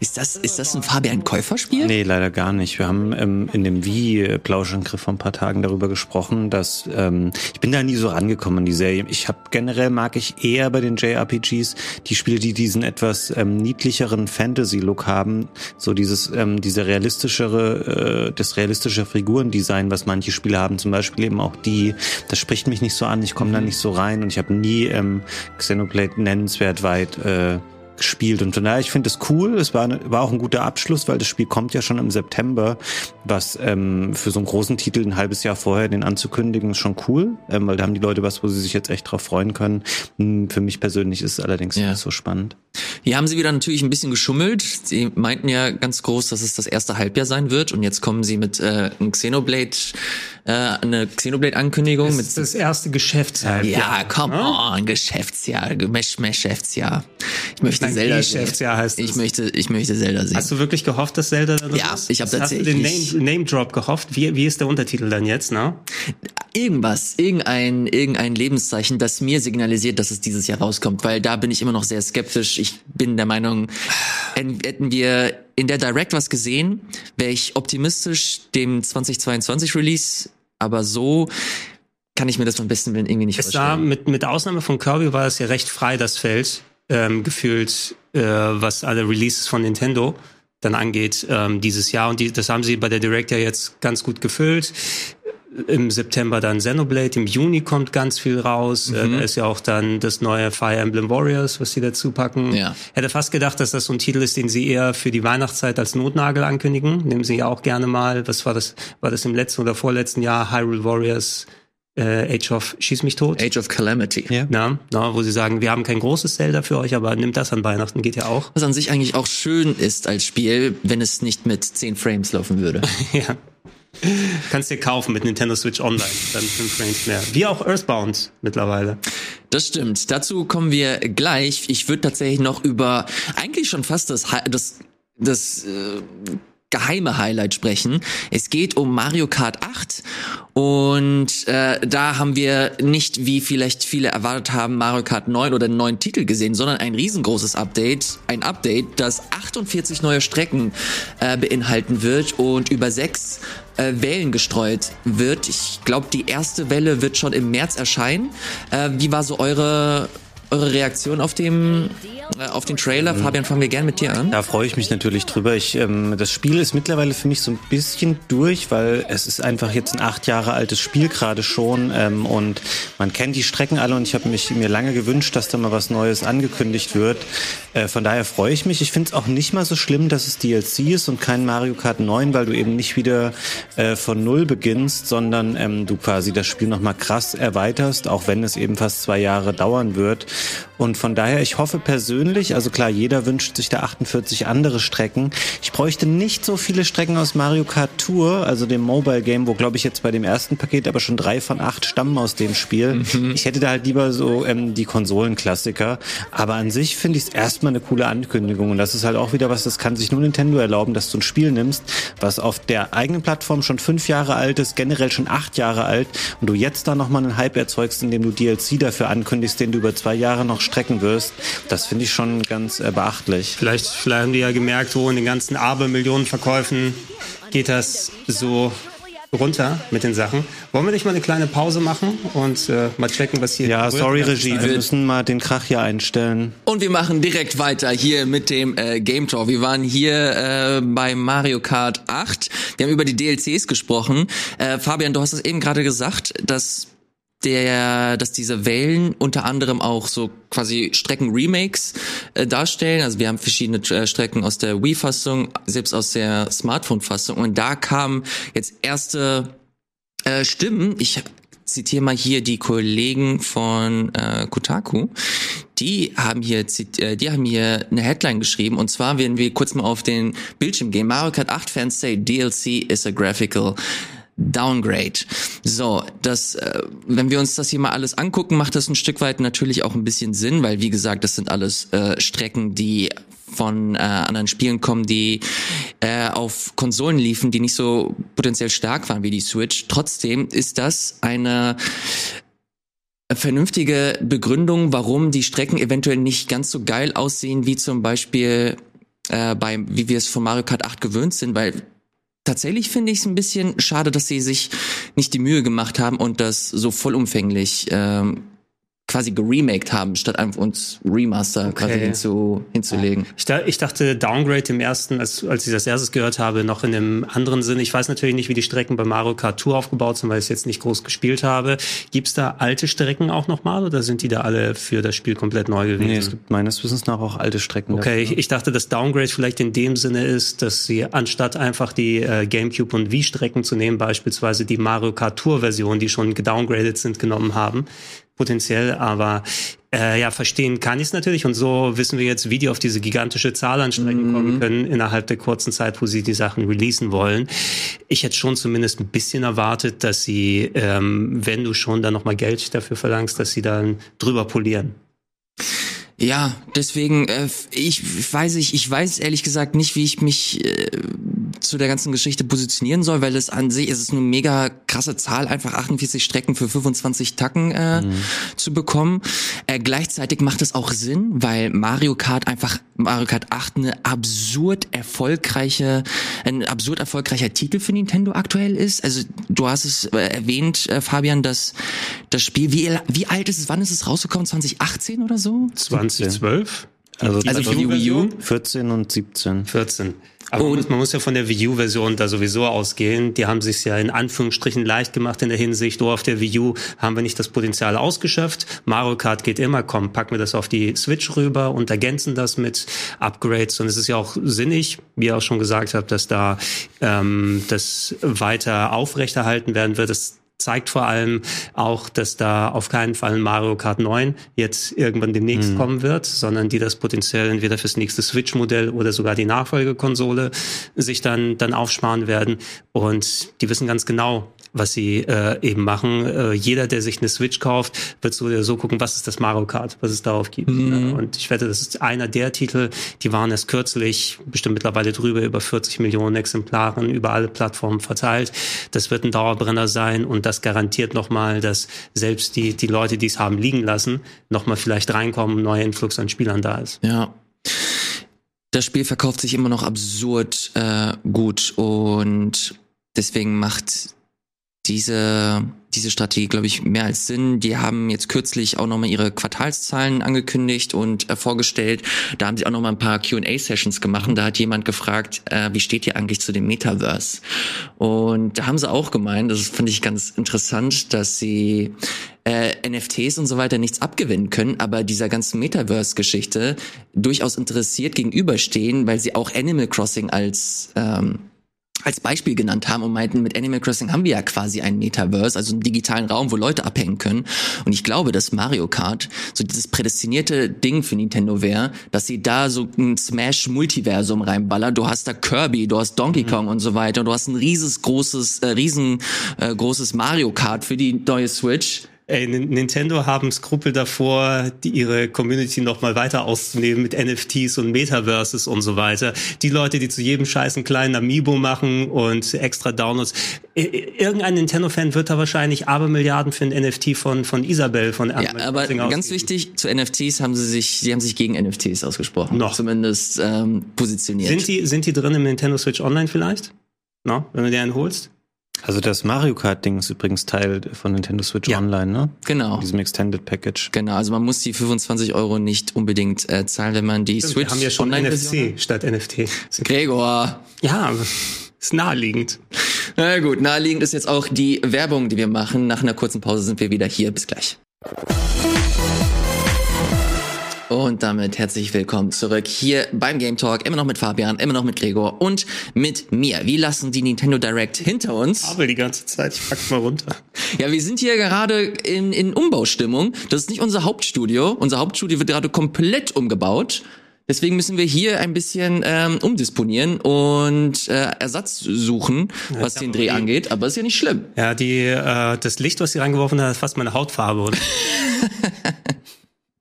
Ist das, ist das ein Fabian Käufer-Spiel? Nee, leider gar nicht. Wir haben ähm, in dem Wie-Plauschangriff vor ein paar Tagen darüber gesprochen, dass ähm, ich bin da nie so rangekommen in die Serie. Ich habe generell mag ich eher bei den JRPGs die Spiele, die diesen etwas ähm, niedlicheren Fantasy-Look haben, so dieses ähm, diese realistischere, äh, das realistische Figurendesign, was manche Spiele haben, zum Beispiel eben auch die. Das spricht mich nicht so an. Ich komme da nicht so rein und ich habe nie ähm, Xenoblade nennenswert weit äh, gespielt. Und von daher, ich finde es cool. Es war, war auch ein guter Abschluss, weil das Spiel kommt ja schon im September, was ähm, für so einen großen Titel ein halbes Jahr vorher den anzukündigen, ist schon cool, ähm, weil da haben die Leute was, wo sie sich jetzt echt drauf freuen können. Hm, für mich persönlich ist es allerdings ja. nicht so spannend. Hier haben sie wieder natürlich ein bisschen geschummelt. Sie meinten ja ganz groß, dass es das erste Halbjahr sein wird und jetzt kommen sie mit äh, einem Xenoblade äh, eine Xenoblade-Ankündigung. Das ist das erste Geschäftsjahr. Ja, come on, Geschäftsjahr, Geschäftsjahr. Ich möchte möchte Zelda Geschäftsjahr heißt Ich es. möchte, ich möchte Zelda sehen. Hast du wirklich gehofft, dass Zelda da drin Ja, ist? ich hab Hast du den tatsächlich- Name, Name Drop gehofft? Wie, wie ist der Untertitel dann jetzt, ne? Irgendwas, irgendein, irgendein Lebenszeichen, das mir signalisiert, dass es dieses Jahr rauskommt, weil da bin ich immer noch sehr skeptisch. Ich bin der Meinung, hätten wir in der Direct was gesehen, wäre ich optimistisch dem 2022 Release, aber so kann ich mir das beim besten Willen irgendwie nicht Es vorstellen. mit, mit Ausnahme von Kirby war es ja recht frei, das Feld, ähm, gefühlt, äh, was alle Releases von Nintendo dann angeht, ähm, dieses Jahr. Und die, das haben sie bei der Direct ja jetzt ganz gut gefüllt. Im September dann Xenoblade, im Juni kommt ganz viel raus. Äh, Mhm. da ist ja auch dann das neue Fire Emblem Warriors, was sie dazu packen. Ja. Hätte fast gedacht, dass das so ein Titel ist, den sie eher für die Weihnachtszeit als Notnagel ankündigen. Nehmen sie ja auch gerne mal, was war das, war das im letzten oder vorletzten Jahr, Hyrule Warriors, äh, Age of Schieß mich tot. Age of Calamity. Ja. Na, na, wo sie sagen, wir haben kein großes Zelda für euch, aber nimmt das an Weihnachten, geht ja auch. Was an sich eigentlich auch schön ist als Spiel, wenn es nicht mit 10 Frames laufen würde. ja. Kannst dir kaufen mit Nintendo Switch Online, dann 5 Frames mehr. Wie auch Earthbound mittlerweile. Das stimmt. Dazu kommen wir gleich. Ich würde tatsächlich noch über eigentlich schon fast das das das äh, geheime Highlight sprechen. Es geht um Mario Kart 8 und äh, da haben wir nicht, wie vielleicht viele erwartet haben, Mario Kart 9 oder einen neuen Titel gesehen, sondern ein riesengroßes Update. Ein Update, das 48 neue Strecken äh, beinhalten wird und über sechs äh, Wellen gestreut wird. Ich glaube, die erste Welle wird schon im März erscheinen. Äh, wie war so eure eure Reaktion auf dem äh, auf den Trailer? Fabian, fangen wir gern mit dir an. Da freue ich mich natürlich drüber. Ich, ähm, das Spiel ist mittlerweile für mich so ein bisschen durch, weil es ist einfach jetzt ein acht Jahre altes Spiel gerade schon ähm, und man kennt die Strecken alle und ich habe mich mir lange gewünscht, dass da mal was Neues angekündigt wird. Äh, von daher freue ich mich. Ich finde es auch nicht mal so schlimm, dass es DLC ist und kein Mario Kart 9, weil du eben nicht wieder äh, von Null beginnst, sondern ähm, du quasi das Spiel nochmal krass erweiterst, auch wenn es eben fast zwei Jahre dauern wird. Und von daher, ich hoffe persönlich, also klar, jeder wünscht sich da 48 andere Strecken. Ich bräuchte nicht so viele Strecken aus Mario Kart Tour, also dem Mobile Game, wo glaube ich jetzt bei dem ersten Paket aber schon drei von acht stammen aus dem Spiel. Ich hätte da halt lieber so ähm, die Konsolenklassiker. Aber an sich finde ich es erstmal eine coole Ankündigung. Und das ist halt auch wieder was, das kann sich nur Nintendo erlauben, dass du ein Spiel nimmst, was auf der eigenen Plattform schon fünf Jahre alt ist, generell schon acht Jahre alt und du jetzt da nochmal einen Hype erzeugst, indem du DLC dafür ankündigst, den du über zwei Jahre noch strecken wirst. Das finde ich schon ganz äh, beachtlich. Vielleicht, vielleicht haben die ja gemerkt, so in den ganzen Abermillionen Verkäufen geht das so runter mit den Sachen. Wollen wir nicht mal eine kleine Pause machen und äh, mal checken, was hier Ja, berührt sorry? Regie, wir müssen mal den Krach hier einstellen. Und wir machen direkt weiter hier mit dem äh, Game Talk. Wir waren hier äh, bei Mario Kart 8. Wir haben über die DLCs gesprochen. Äh, Fabian, du hast es eben gerade gesagt, dass der, dass diese Wellen unter anderem auch so quasi Strecken-Remakes äh, darstellen. Also wir haben verschiedene äh, Strecken aus der Wii-Fassung, selbst aus der Smartphone-Fassung. Und da kamen jetzt erste äh, Stimmen. Ich zitiere mal hier die Kollegen von äh, Kotaku. Die haben hier, äh, die haben hier eine Headline geschrieben. Und zwar werden wir kurz mal auf den Bildschirm gehen. Mario Kart 8 Fans say DLC is a graphical Downgrade. So, das, äh, wenn wir uns das hier mal alles angucken, macht das ein Stück weit natürlich auch ein bisschen Sinn, weil wie gesagt, das sind alles äh, Strecken, die von äh, anderen Spielen kommen, die äh, auf Konsolen liefen, die nicht so potenziell stark waren wie die Switch. Trotzdem ist das eine vernünftige Begründung, warum die Strecken eventuell nicht ganz so geil aussehen, wie zum Beispiel äh, bei, wie wir es von Mario Kart 8 gewöhnt sind, weil tatsächlich finde ich es ein bisschen schade, dass sie sich nicht die Mühe gemacht haben und das so vollumfänglich ähm, quasi geremaked haben, statt einfach uns Remaster quasi Okay. hinzu, hinzulegen. Ich, da, ich dachte Downgrade im ersten, als, als ich das erstes gehört habe, noch in einem anderen Sinne. Ich weiß natürlich nicht, wie die Strecken bei Mario Kart Tour aufgebaut sind, weil ich es jetzt nicht groß gespielt habe. Gibt's da alte Strecken auch nochmal oder sind die da alle für das Spiel komplett neu gewesen? Nee, es gibt meines Wissens nach auch alte Strecken. Okay, ich, dafür. ich dachte, das Downgrade vielleicht in dem Sinne ist, dass sie anstatt einfach die äh, GameCube und Wii-Strecken zu nehmen, beispielsweise die Mario Kart Tour-Version, die schon gedowngradet sind, genommen haben. Potenziell, aber äh, ja, verstehen kann ich es natürlich. Und so wissen wir jetzt, wie die auf diese gigantische Zahl an Strecken kommen können, innerhalb der kurzen Zeit, wo sie die Sachen releasen wollen. Ich hätte schon zumindest ein bisschen erwartet, dass sie, ähm, wenn du schon da nochmal Geld dafür verlangst, dass sie dann drüber polieren. Ja, deswegen, äh, ich weiß ich, ich weiß ehrlich gesagt nicht, wie ich mich äh, zu der ganzen Geschichte positionieren soll, weil es an sich ist es eine mega krasse Zahl, einfach 48 Strecken für 25 Tacken äh, mhm. zu bekommen. Äh, gleichzeitig macht es auch Sinn, weil Mario Kart einfach Mario Kart 8 eine absurd erfolgreiche, ein absurd erfolgreicher Titel für Nintendo aktuell ist. Also du hast es äh, erwähnt, äh, Fabian, dass das Spiel, wie, wie alt ist es, wann ist es rausgekommen? 2018 oder so? 2012? Also, also die Wii U? 14 und 17. 14. Aber man muss, man muss, ja von der Wii U-Version da sowieso ausgehen. Die haben sich ja in Anführungsstrichen leicht gemacht in der Hinsicht, oh, auf der Wii U haben wir nicht das Potenzial ausgeschöpft. Mario Kart geht immer, komm, packen wir das auf die Switch rüber und ergänzen das mit Upgrades. Und es ist ja auch sinnig, wie ihr auch schon gesagt habt, dass da ähm, das weiter aufrechterhalten werden wird. Das zeigt vor allem auch, dass da auf keinen Fall Mario Kart 9 jetzt irgendwann demnächst mhm. kommen wird, sondern die das potenziell entweder fürs nächste Switch-Modell oder sogar die Nachfolgekonsole sich dann, dann aufsparen werden. Und die wissen ganz genau, was sie äh, eben machen. Äh, jeder, der sich eine Switch kauft, wird so, so gucken, was ist das Mario Kart, was es darauf gibt. Mhm. Und ich wette, das ist einer der Titel, die waren erst kürzlich, bestimmt mittlerweile drüber, über 40 Millionen Exemplaren über alle Plattformen verteilt. Das wird ein Dauerbrenner sein und das garantiert nochmal, dass selbst die, die Leute, die es haben liegen lassen, nochmal vielleicht reinkommen, neuer Influx an Spielern da ist. Ja. Das Spiel verkauft sich immer noch absurd äh, gut und deswegen macht diese, diese Strategie, glaube ich, mehr als Sinn. Die haben jetzt kürzlich auch nochmal ihre Quartalszahlen angekündigt und äh, vorgestellt. Da haben sie auch nochmal ein paar Q&A-Sessions gemacht und da hat jemand gefragt, äh, wie steht ihr eigentlich zu dem Metaverse? Und da haben sie auch gemeint, das finde ich ganz interessant, dass sie äh, NFTs und so weiter nichts abgewinnen können, aber dieser ganzen Metaverse-Geschichte durchaus interessiert gegenüberstehen, weil sie auch Animal Crossing als ähm, als Beispiel genannt haben und meinten, mit Animal Crossing haben wir ja quasi ein Metaverse, also einen digitalen Raum, wo Leute abhängen können. Und ich glaube, dass Mario Kart so dieses prädestinierte Ding für Nintendo wäre, dass sie da so ein Smash-Multiversum reinballern. Du hast da Kirby, du hast Donkey mhm. Kong mhm. und so weiter. Und du hast ein rieses, großes, äh, riesengroßes äh, Mario Kart für die neue Switch Ey, Nintendo haben Skrupel davor, die ihre Community noch mal weiter auszunehmen mit NFTs und Metaverses und so weiter. Die Leute, die zu jedem Scheiß einen kleinen Amiibo machen und extra Downloads. Irgendein Nintendo-Fan wird da wahrscheinlich Abermilliarden für ein NFT von von Isabel von Ja, aber ganz wichtig zu NFTs haben sie sich, sie haben sich gegen NFTs ausgesprochen. Noch zumindest ähm, positioniert. Sind die sind die drin im Nintendo Switch Online vielleicht? No, wenn du dir einen holst? Also das Mario Kart Ding ist übrigens Teil von Nintendo Switch ja. Online, ne? Genau. Diesem Extended Package. Genau, also man muss die 25 Euro nicht unbedingt äh, zahlen, wenn man die Switch wir haben ja schon Online NFC statt NFT. Gregor. Ja, ist naheliegend. Na gut, naheliegend ist jetzt auch die Werbung, die wir machen. Nach einer kurzen Pause sind wir wieder hier. Bis gleich. Und damit herzlich willkommen zurück hier beim Game Talk. Immer noch mit Fabian, immer noch mit Gregor und mit mir. Wir lassen die Nintendo Direct hinter uns. Aber die ganze Zeit, ich pack's mal runter. Ja, wir sind hier gerade in, in Umbaustimmung. Das ist nicht unser Hauptstudio. Unser Hauptstudio wird gerade komplett umgebaut. Deswegen müssen wir hier ein bisschen ähm, umdisponieren und äh, Ersatz suchen, was den Dreh angeht. Aber ist ja nicht schlimm. Ja, die äh, das Licht, was sie reingeworfen hat, ist fast meine Hautfarbe.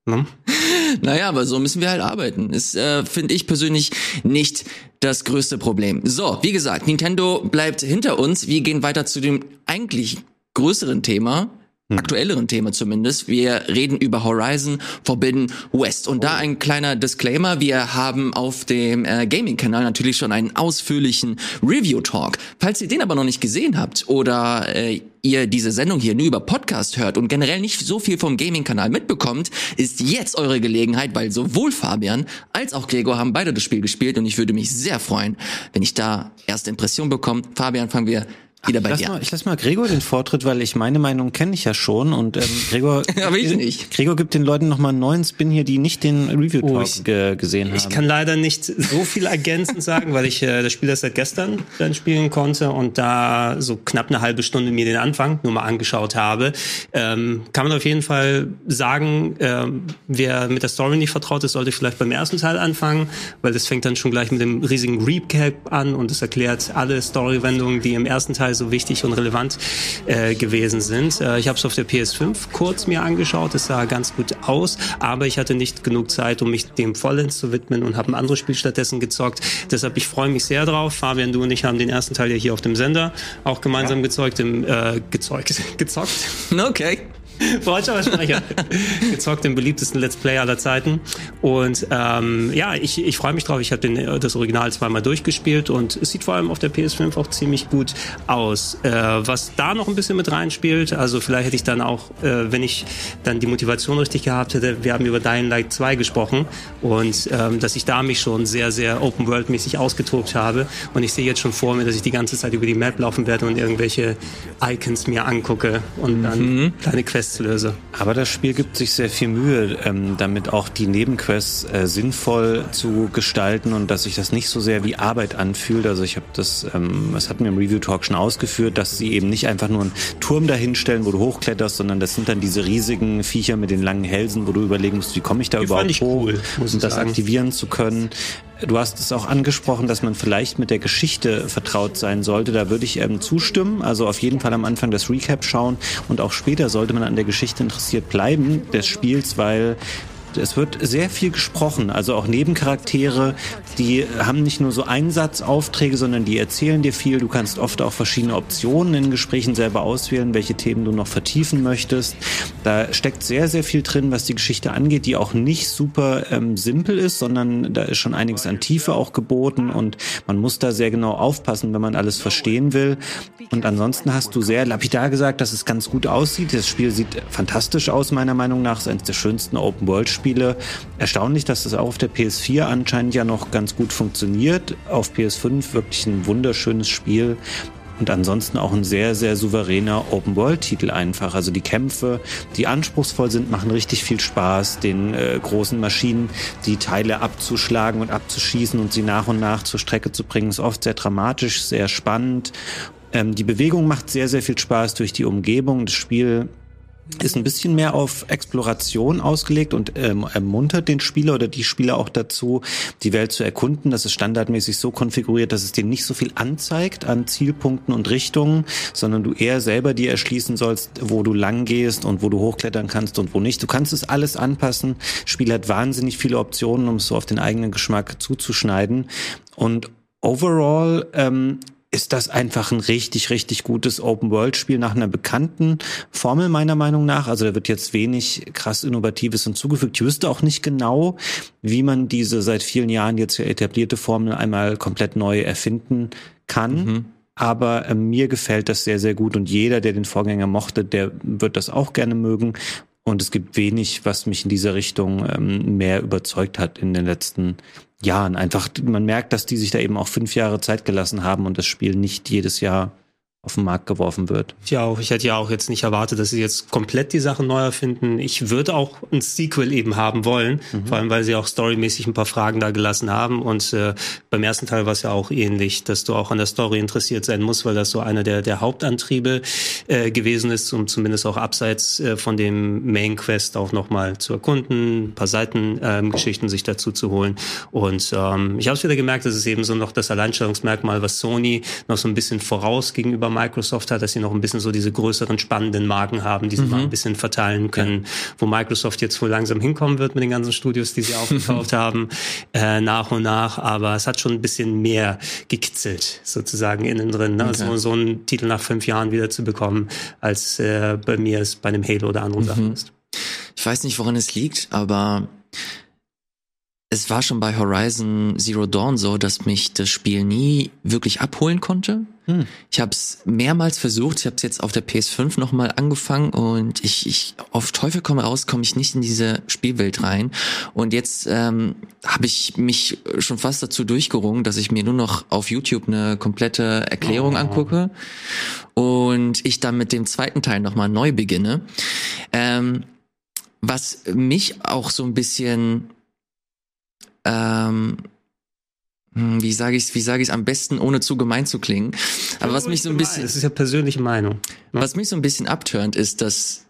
Hm? Naja, aber so müssen wir halt arbeiten. Ist, äh, finde ich persönlich, nicht das größte Problem. So, wie gesagt, Nintendo bleibt hinter uns. Wir gehen weiter zu dem eigentlich größeren Thema. Aktuelleren Thema zumindest. Wir reden über Horizon Forbidden West. Und da ein kleiner Disclaimer. Wir haben auf dem äh, Gaming-Kanal natürlich schon einen ausführlichen Review-Talk. Falls ihr den aber noch nicht gesehen habt oder äh, ihr diese Sendung hier nur über Podcast hört und generell nicht so viel vom Gaming-Kanal mitbekommt, ist jetzt eure Gelegenheit, weil sowohl Fabian als auch Gregor haben beide das Spiel gespielt und ich würde mich sehr freuen, wenn ich da erste Impression bekomme. Fabian, fangen wir wieder bei ich dir. Mal, ich lasse mal Gregor den Vortritt, weil ich meine Meinung kenne ich ja schon und ähm, Gregor, Aber ich nicht. Gregor gibt den Leuten nochmal einen neuen Spin hier, die nicht den Review Talk oh, ge gesehen haben. Ich kann leider nicht so viel ergänzend sagen, weil ich äh, das Spiel erst seit gestern dann spielen konnte und da so knapp eine halbe Stunde mir den Anfang nur mal angeschaut habe. Ähm, kann man auf jeden Fall sagen, ähm, wer mit der Story nicht vertraut ist, sollte vielleicht beim ersten Teil anfangen, weil das fängt dann schon gleich mit dem riesigen Recap an und es erklärt alle Storywendungen, die im ersten Teil So wichtig und relevant äh, gewesen sind. Äh, ich habe es auf der PS5 kurz mir angeschaut, es sah ganz gut aus, aber ich hatte nicht genug Zeit, um mich dem vollends zu widmen und habe ein anderes Spiel stattdessen gezockt. Deshalb, ich freue mich sehr drauf. Fabian, du und ich haben den ersten Teil ja hier auf dem Sender auch gemeinsam ja. gezeugt, im, äh, gezeugt, gezockt. Okay. Deutscher Sprecher. Gezockt den beliebtesten Let's Play aller Zeiten. Und ähm, ja, ich, ich freue mich drauf. Ich habe das Original zweimal durchgespielt und es sieht vor allem auf der PS5 auch ziemlich gut aus. Äh, was da noch ein bisschen mit reinspielt, also vielleicht hätte ich dann auch, äh, wenn ich dann die Motivation richtig gehabt hätte, wir haben über Dying Light 2 gesprochen und ähm, dass ich da mich schon sehr, sehr Open-World-mäßig ausgetobt habe. Und ich sehe jetzt schon vor mir, dass ich die ganze Zeit über die Map laufen werde und irgendwelche Icons mir angucke und dann mhm. kleine Quests Quests Aber das Spiel gibt sich sehr viel Mühe, ähm, damit auch die Nebenquests äh, sinnvoll zu gestalten und dass sich das nicht so sehr wie Arbeit anfühlt. Also ich habe das, ähm, das hatten wir im Review Talk schon ausgeführt, dass sie eben nicht einfach nur einen Turm dahinstellen, wo du hochkletterst, sondern das sind dann diese riesigen Viecher mit den langen Hälsen, wo du überlegen musst, wie komme ich da die überhaupt hoch, cool, um das sagen. aktivieren zu können. Du hast es auch angesprochen, dass man vielleicht mit der Geschichte vertraut sein sollte. Da würde ich ähm, zustimmen. Also auf jeden Fall am Anfang das Recap schauen und auch später sollte man an der Geschichte interessiert bleiben des Spiels, weil es wird sehr viel gesprochen, also auch Nebencharaktere, die haben nicht nur so Einsatzaufträge, sondern die erzählen dir viel. Du kannst oft auch verschiedene Optionen in Gesprächen selber auswählen, welche Themen du noch vertiefen möchtest. Da steckt sehr, sehr viel drin, was die Geschichte angeht, die auch nicht super ähm, simpel ist, sondern da ist schon einiges an Tiefe auch geboten und man muss da sehr genau aufpassen, wenn man alles verstehen will. Und ansonsten hast du sehr lapidar gesagt, dass es ganz gut aussieht. Das Spiel sieht fantastisch aus, meiner Meinung nach. Es ist eines der schönsten Open-World-Spiele Spiele. Erstaunlich, dass das auch auf der PS4 anscheinend ja noch ganz gut funktioniert. Auf PS5 wirklich ein wunderschönes Spiel. Und ansonsten auch ein sehr, sehr souveräner Open-World-Titel einfach. Also die Kämpfe, die anspruchsvoll sind, machen richtig viel Spaß, den äh, großen Maschinen die Teile abzuschlagen und abzuschießen und sie nach und nach zur Strecke zu bringen, ist oft sehr dramatisch, sehr spannend. Ähm, die Bewegung macht sehr, sehr viel Spaß durch die Umgebung. Das Spiel ist ein bisschen mehr auf Exploration ausgelegt und ähm, ermuntert den Spieler oder die Spieler auch dazu, die Welt zu erkunden. Das ist standardmäßig so konfiguriert, dass es dir nicht so viel anzeigt an Zielpunkten und Richtungen, sondern du eher selber dir erschließen sollst, wo du lang gehst und wo du hochklettern kannst und wo nicht. Du kannst es alles anpassen. Das Spiel hat wahnsinnig viele Optionen, um es so auf den eigenen Geschmack zuzuschneiden. Und overall ähm, ist das einfach ein richtig, richtig gutes Open-World-Spiel nach einer bekannten Formel meiner Meinung nach. Also da wird jetzt wenig krass Innovatives hinzugefügt. Ich wüsste auch nicht genau, wie man diese seit vielen Jahren jetzt etablierte Formel einmal komplett neu erfinden kann. Mhm. Aber äh, mir gefällt das sehr, sehr gut und jeder, der den Vorgänger mochte, der wird das auch gerne mögen. Und es gibt wenig, was mich in dieser Richtung ähm, mehr überzeugt hat in den letzten Jahren. Einfach, man merkt, dass die sich da eben auch fünf Jahre Zeit gelassen haben und das Spiel nicht jedes Jahr auf den Markt geworfen wird. Ja, auch. Ich hätte ja auch jetzt nicht erwartet, dass sie jetzt komplett die Sachen neu erfinden. Ich würde auch ein Sequel eben haben wollen, mhm. vor allem weil sie auch storymäßig ein paar Fragen da gelassen haben. Und äh, beim ersten Teil war es ja auch ähnlich, dass du auch an der Story interessiert sein musst, weil das so einer der, der Hauptantriebe äh, gewesen ist, um zumindest auch abseits äh, von dem Main Quest auch nochmal zu erkunden, ein paar Seitengeschichten ähm, sich dazu zu holen. Und ähm, ich habe es wieder gemerkt, dass es eben so noch das Alleinstellungsmerkmal, was Sony noch so ein bisschen voraus gegenüber Microsoft hat, dass sie noch ein bisschen so diese größeren spannenden Marken haben, die sie mhm. mal ein bisschen verteilen können, ja. wo Microsoft jetzt wohl langsam hinkommen wird mit den ganzen Studios, die sie aufgekauft haben, äh, nach und nach. Aber es hat schon ein bisschen mehr gekitzelt, sozusagen innen drin. Ne? Okay. Also so einen Titel nach fünf Jahren wieder zu bekommen, als äh, bei mir es bei einem Halo oder anderen mhm. Sachen ist. Ich weiß nicht, woran es liegt, aber es war schon bei Horizon Zero Dawn so, dass mich das Spiel nie wirklich abholen konnte. Hm. Ich habe es mehrmals versucht. Ich habe es jetzt auf der PS5 nochmal angefangen und ich, ich auf Teufel komm raus, komme ich nicht in diese Spielwelt rein. Und jetzt ähm, habe ich mich schon fast dazu durchgerungen, dass ich mir nur noch auf YouTube eine komplette Erklärung oh. angucke und ich dann mit dem zweiten Teil nochmal neu beginne. Ähm, was mich auch so ein bisschen ähm, hm, wie sage ich es, wie sage ich am besten, ohne zu gemein zu klingen. Aber was mich so ein bisschen, das ist ja persönliche Meinung. Ne? Was mich so ein bisschen abturnt, ist, dass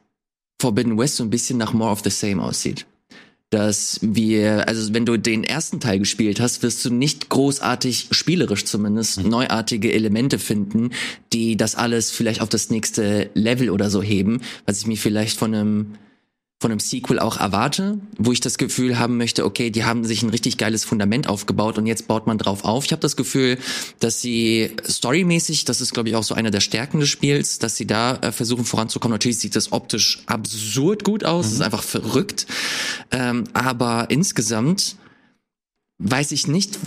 Forbidden West so ein bisschen nach More of the Same aussieht. dass wir, also wenn du den ersten Teil gespielt hast, wirst du nicht großartig, spielerisch zumindest, mhm. neuartige Elemente finden, die das alles vielleicht auf das nächste Level oder so heben, was ich mir vielleicht von einem von einem Sequel auch erwarte, wo ich das Gefühl haben möchte, okay, die haben sich ein richtig geiles Fundament aufgebaut und jetzt baut man drauf auf. Ich habe das Gefühl, dass sie storymäßig, das ist glaube ich auch so eine der Stärken des Spiels, dass sie da äh, versuchen voranzukommen. Natürlich sieht das optisch absurd gut aus, es mhm. ist einfach verrückt, ähm, aber insgesamt weiß ich nicht,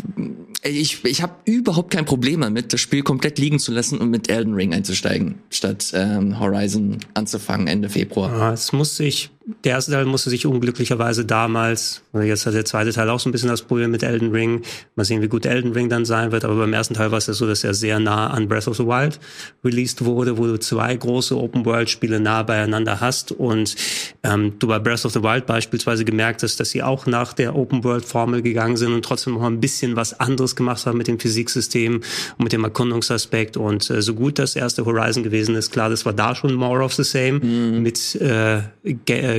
ich, ich habe überhaupt kein Problem damit, das Spiel komplett liegen zu lassen und mit Elden Ring einzusteigen, statt ähm, Horizon anzufangen Ende Februar. Ja, es muss sich der erste Teil musste sich unglücklicherweise damals, jetzt hat der zweite Teil auch so ein bisschen das Problem mit Elden Ring. Mal sehen, wie gut Elden Ring dann sein wird. Aber beim ersten Teil war es ja so, dass er sehr nah an Breath of the Wild released wurde, wo du zwei große Open-World-Spiele nah beieinander hast. Und ähm, du bei Breath of the Wild beispielsweise gemerkt hast, dass sie auch nach der Open-World-Formel gegangen sind und trotzdem noch ein bisschen was anderes gemacht haben mit dem Physiksystem und mit dem Erkundungsaspekt. Und äh, so gut das erste Horizon gewesen ist, klar, das war da schon more of the same mhm. mit äh,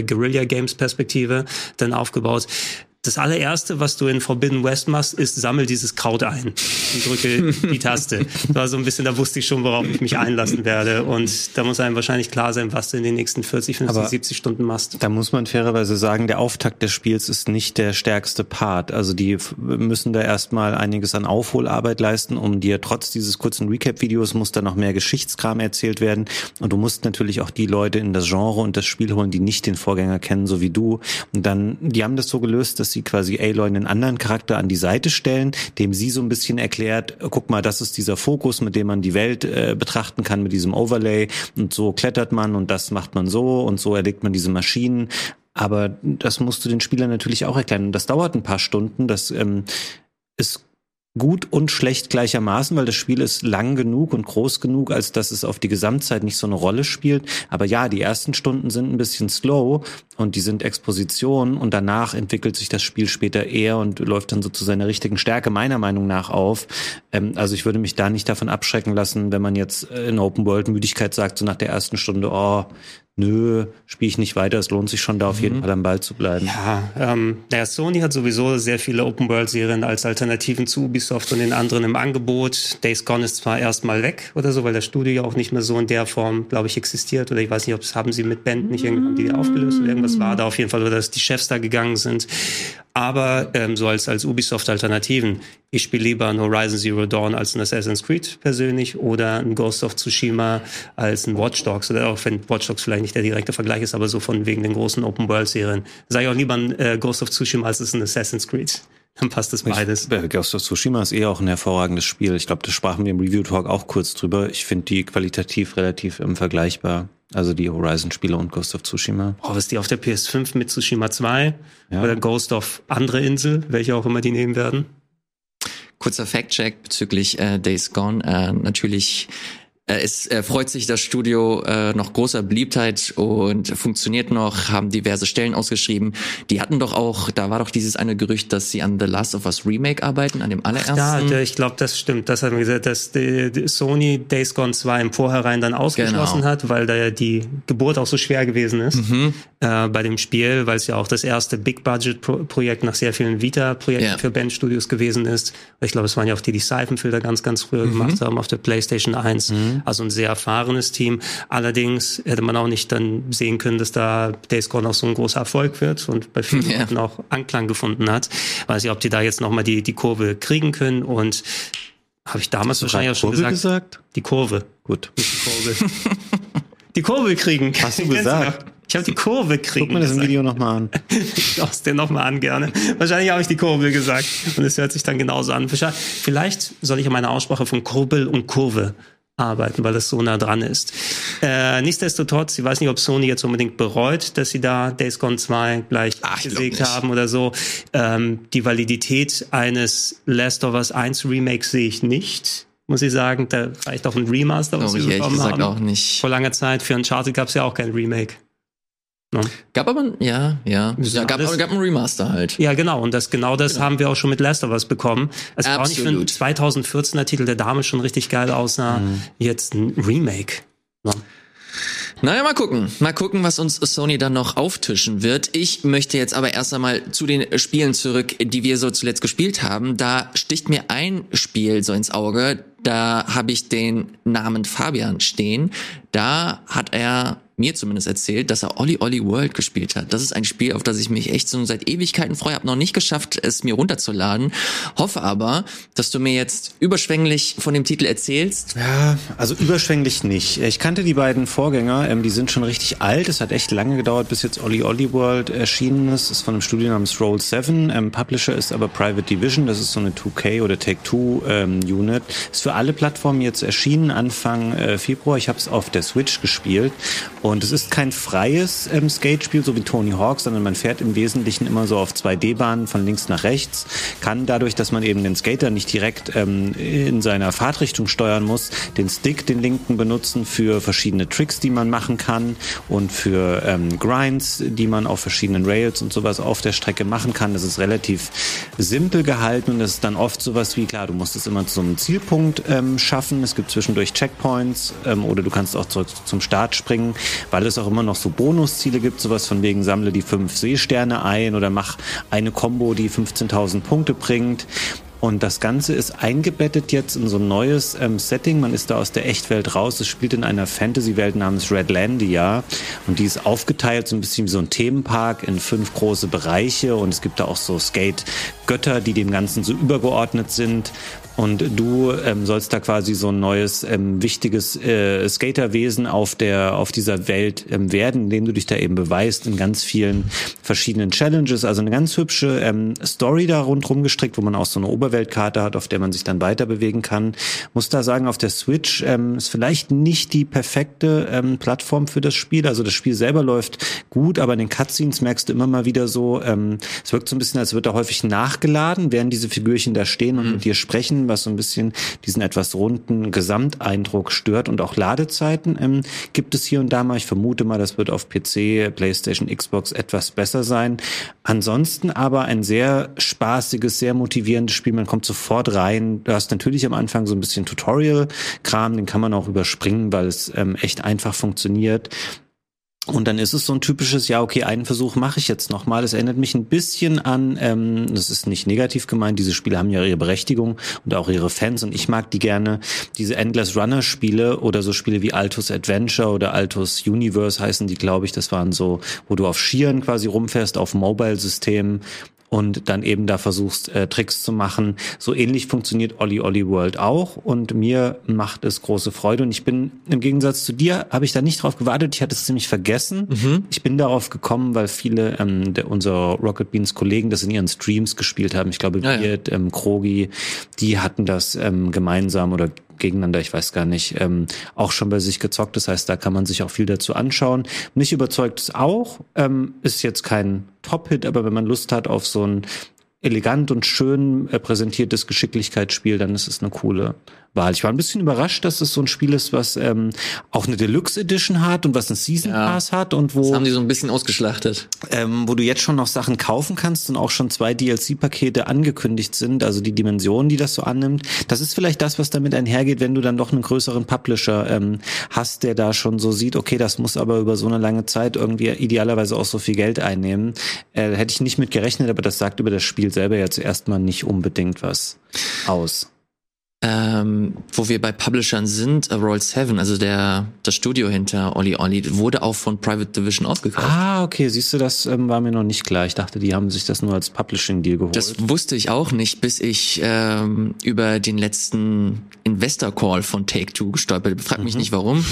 Guerilla Games Perspektive dann aufgebaut das allererste, was du in Forbidden West machst, ist, sammel dieses Kraut ein und drücke die Taste. Das war so ein bisschen, da wusste ich schon, worauf ich mich einlassen werde. Und da muss einem wahrscheinlich klar sein, was du in den nächsten 40, 50, Aber 70 Stunden machst. Da muss man fairerweise sagen, der Auftakt des Spiels ist nicht der stärkste Part. Also die müssen da erstmal einiges an Aufholarbeit leisten, um dir trotz dieses kurzen Recap-Videos muss da noch mehr Geschichtskram erzählt werden. Und du musst natürlich auch die Leute in das Genre und das Spiel holen, die nicht den Vorgänger kennen, so wie du. Und dann, die haben das so gelöst, dass sie quasi Aloy einen anderen Charakter an die Seite stellen, dem sie so ein bisschen erklärt, guck mal, das ist dieser Fokus, mit dem man die Welt äh, betrachten kann, mit diesem Overlay und so klettert man und das macht man so und so erlegt man diese Maschinen. Aber das musst du den Spielern natürlich auch erklären. Das dauert ein paar Stunden. Das ähm, ist gut und schlecht gleichermaßen, weil das Spiel ist lang genug und groß genug, als dass es auf die Gesamtzeit nicht so eine Rolle spielt. Aber ja, die ersten Stunden sind ein bisschen slow und die sind Exposition und danach entwickelt sich das Spiel später eher und läuft dann so zu seiner richtigen Stärke meiner Meinung nach auf. Ähm, also ich würde mich da nicht davon abschrecken lassen, wenn man jetzt in Open World Müdigkeit sagt, so nach der ersten Stunde, oh, nö, spiele ich nicht weiter, es lohnt sich schon da auf jeden mhm. Fall am Ball zu bleiben. Ja, ähm, naja, Sony hat sowieso sehr viele Open-World-Serien als Alternativen zu Ubisoft und den anderen im Angebot. Days Gone ist zwar erstmal weg oder so, weil das Studio ja auch nicht mehr so in der Form, glaube ich, existiert. Oder ich weiß nicht, ob es haben sie mit Band nicht irgendwann die aufgelöst oder irgendwas war da auf jeden Fall, oder dass die Chefs da gegangen sind. Aber ähm, so als, als Ubisoft-Alternativen. Ich spiele lieber ein Horizon Zero Dawn als ein Assassin's Creed persönlich oder ein Ghost of Tsushima als ein Watch Dogs. Oder auch wenn Watch Dogs vielleicht nicht der direkte Vergleich ist, aber so von wegen den großen Open-World-Serien. Ich auch lieber ein äh, Ghost of Tsushima als ein Assassin's Creed. Dann passt das beides. Ich, Ghost of Tsushima ist eh auch ein hervorragendes Spiel. Ich glaube, das sprachen wir im Review-Talk auch kurz drüber. Ich finde die qualitativ relativ ähm, vergleichbar. Also die Horizon-Spiele und Ghost of Tsushima. Oh, was die auf der PS5 mit Tsushima 2 ja. oder Ghost of andere Insel, welche auch immer die nehmen werden. Kurzer Fact-Check bezüglich äh, Days Gone. Äh, natürlich äh, es äh, freut sich das Studio äh, noch großer Beliebtheit und funktioniert noch, haben diverse Stellen ausgeschrieben. Die hatten doch auch, da war doch dieses eine Gerücht, dass sie an The Last of Us Remake arbeiten, an dem allerersten. Ja, ich glaube, das stimmt. Das hat man gesagt, dass die, die Sony Days Gone 2 im Vorhinein dann ausgeschlossen genau. hat, weil da ja die Geburt auch so schwer gewesen ist mhm. äh, bei dem Spiel, weil es ja auch das erste Big Budget Projekt nach sehr vielen Vita-Projekten yeah. für Bandstudios gewesen ist. Ich glaube, es waren ja auch die, die Siphonfilter ganz, ganz früher mhm. gemacht haben auf der PlayStation 1. Mhm. Also ein sehr erfahrenes Team. Allerdings hätte man auch nicht dann sehen können, dass da Days Gone auch so ein großer Erfolg wird und bei vielen ja. Leuten auch Anklang gefunden hat. Weiß ich, ob die da jetzt nochmal die, die Kurve kriegen können und habe ich damals wahrscheinlich auch schon gesagt, gesagt, Die Kurve. Gut. Die Kurve. die Kurve kriegen. Hast du gesagt? Ich habe die Kurve kriegen. Guck mir das gesagt. Video nochmal an. ich es dir nochmal an, gerne. Wahrscheinlich habe ich die Kurve gesagt. Und es hört sich dann genauso an. Vielleicht soll ich in meiner Aussprache von Kurbel und Kurve arbeiten, weil es so nah dran ist. Äh, nichtsdestotrotz, ich weiß nicht, ob Sony jetzt unbedingt bereut, dass sie da Days Gone 2 gleich Ach, gesägt haben oder so. Ähm, die Validität eines Last of Us 1 Remakes sehe ich nicht muss ich sagen. Da reicht auch ein Remaster, was wir bekommen haben. Auch nicht. Vor langer Zeit. Für Uncharted gab es ja auch kein Remake. No. Gab aber, ja, ja. ja gab, aber gab ein Remaster halt. Ja, genau. Und das, genau das genau. haben wir auch schon mit Last of Us bekommen. Es war auch nicht für einen 2014er Titel, der Dame schon richtig geil aussah. Mhm. Jetzt ein Remake. No. Naja, mal gucken. Mal gucken, was uns Sony dann noch auftischen wird. Ich möchte jetzt aber erst einmal zu den Spielen zurück, die wir so zuletzt gespielt haben. Da sticht mir ein Spiel so ins Auge. Da habe ich den Namen Fabian stehen. Da hat er mir zumindest erzählt, dass er Olli Olli World gespielt hat. Das ist ein Spiel, auf das ich mich echt so seit Ewigkeiten freue. Habe noch nicht geschafft, es mir runterzuladen. Hoffe aber, dass du mir jetzt überschwänglich von dem Titel erzählst. Ja, also überschwänglich nicht. Ich kannte die beiden Vorgänger, ähm, die sind schon richtig alt. Es hat echt lange gedauert, bis jetzt Olli Olli World erschienen ist. Ist von einem Studio namens Roll 7. Ähm, Publisher ist aber Private Division. Das ist so eine 2K oder Take-Two ähm, Unit. Ist für alle Plattformen jetzt erschienen Anfang äh, Februar. Ich habe es auf der Switch gespielt und es ist kein freies ähm, Skatespiel, so wie Tony Hawk, sondern man fährt im Wesentlichen immer so auf 2D-Bahnen von links nach rechts, kann dadurch, dass man eben den Skater nicht direkt ähm, in seiner Fahrtrichtung steuern muss, den Stick, den linken benutzen für verschiedene Tricks, die man machen kann und für ähm, Grinds, die man auf verschiedenen Rails und sowas auf der Strecke machen kann. Das ist relativ simpel gehalten und das ist dann oft sowas wie, klar, du musst es immer zum Zielpunkt ähm, schaffen. Es gibt zwischendurch Checkpoints ähm, oder du kannst auch zurück zum Start springen weil es auch immer noch so Bonusziele gibt, sowas von wegen sammle die fünf Seesterne ein oder mach eine Combo, die 15.000 Punkte bringt. Und das Ganze ist eingebettet jetzt in so ein neues ähm, Setting. Man ist da aus der Echtwelt raus. Es spielt in einer Fantasy-Welt namens Redlandia. Und die ist aufgeteilt so ein bisschen wie so ein Themenpark in fünf große Bereiche. Und es gibt da auch so Skate-Götter, die dem Ganzen so übergeordnet sind. Und du ähm, sollst da quasi so ein neues, ähm, wichtiges äh, Skaterwesen auf der, auf dieser Welt ähm, werden, indem du dich da eben beweist in ganz vielen verschiedenen Challenges. Also eine ganz hübsche ähm, Story da rundherum gestrickt, wo man auch so eine Oberweltkarte hat, auf der man sich dann weiter bewegen kann. Muss da sagen, auf der Switch ähm, ist vielleicht nicht die perfekte ähm, Plattform für das Spiel. Also das Spiel selber läuft gut, aber in den Cutscenes merkst du immer mal wieder so, ähm, es wirkt so ein bisschen, als wird da häufig nachgeladen, während diese Figürchen da stehen und mhm. mit dir sprechen was so ein bisschen diesen etwas runden Gesamteindruck stört. Und auch Ladezeiten ähm, gibt es hier und da mal. Ich vermute mal, das wird auf PC, PlayStation, Xbox etwas besser sein. Ansonsten aber ein sehr spaßiges, sehr motivierendes Spiel. Man kommt sofort rein. Du hast natürlich am Anfang so ein bisschen Tutorial-Kram, den kann man auch überspringen, weil es ähm, echt einfach funktioniert. Und dann ist es so ein typisches, ja, okay, einen Versuch mache ich jetzt nochmal. Es erinnert mich ein bisschen an, ähm, das ist nicht negativ gemeint, diese Spiele haben ja ihre Berechtigung und auch ihre Fans und ich mag die gerne, diese Endless Runner Spiele oder so Spiele wie Altus Adventure oder Altus Universe heißen die, glaube ich, das waren so, wo du auf Skiern quasi rumfährst, auf Mobile-Systemen und dann eben da versuchst, äh, Tricks zu machen. So ähnlich funktioniert Olli Olli World auch und mir macht es große Freude und ich bin im Gegensatz zu dir, habe ich da nicht drauf gewartet, ich hatte es ziemlich vergessen. Mhm. Ich bin darauf gekommen, weil viele ähm, der, unserer Rocket Beans Kollegen das in ihren Streams gespielt haben. Ich glaube, ja, ja. ähm, Krogi, die hatten das ähm, gemeinsam oder gegeneinander, ich weiß gar nicht, ähm, auch schon bei sich gezockt. Das heißt, da kann man sich auch viel dazu anschauen. Mich überzeugt es auch. Ähm, ist jetzt kein Top-Hit, aber wenn man Lust hat auf so ein elegant und schön äh, präsentiertes Geschicklichkeitsspiel, dann ist es eine coole Wahl. Ich war ein bisschen überrascht, dass es so ein Spiel ist, was ähm, auch eine Deluxe Edition hat und was einen Season Pass ja, hat und wo das haben die so ein bisschen ausgeschlachtet, ähm, wo du jetzt schon noch Sachen kaufen kannst und auch schon zwei DLC-Pakete angekündigt sind, also die Dimensionen, die das so annimmt. Das ist vielleicht das, was damit einhergeht, wenn du dann doch einen größeren Publisher ähm, hast, der da schon so sieht, okay, das muss aber über so eine lange Zeit irgendwie idealerweise auch so viel Geld einnehmen. Äh, hätte ich nicht mit gerechnet, aber das sagt über das Spiel selber jetzt erstmal nicht unbedingt was aus ähm, wo wir bei Publishern sind, uh, Roll 7, also der das Studio hinter Olli Olli, wurde auch von Private Division aufgekauft. Ah, okay, siehst du, das ähm, war mir noch nicht klar. Ich dachte, die haben sich das nur als Publishing-Deal geholt. Das wusste ich auch nicht, bis ich ähm, über den letzten Investor-Call von Take-Two gestolpert bin. Frag mich mhm. nicht warum,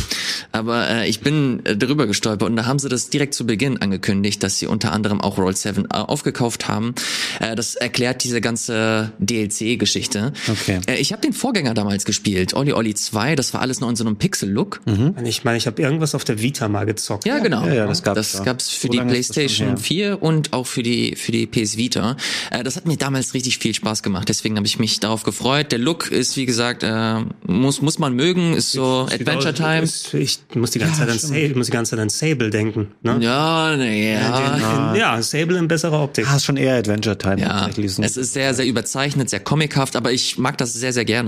aber äh, ich bin äh, darüber gestolpert und da haben sie das direkt zu Beginn angekündigt, dass sie unter anderem auch Roll 7 äh, aufgekauft haben. Äh, das erklärt diese ganze DLC-Geschichte. Okay. Äh, ich habe den Vorgänger damals gespielt, Olli Olli 2, das war alles noch in so einem Pixel-Look. Mhm. Ich meine, ich habe irgendwas auf der Vita mal gezockt. Ja, genau. Ja, ja, das gab's, das gab's für so die PlayStation 4 und auch für die für die PS Vita. Äh, das hat mir damals richtig viel Spaß gemacht, deswegen habe ich mich darauf gefreut. Der Look ist wie gesagt äh, muss muss man mögen, ist so ich, Adventure Time. Ist, ich muss die ganze ja, Zeit an Sable, muss die ganze Zeit an Sable denken, ne? Ja, nee, ja. Ja, ja Sable in besserer Optik. Ah, ist schon eher Adventure Time. Ja, es ist sehr sehr überzeichnet, sehr comichaft, aber ich mag das sehr sehr gerne.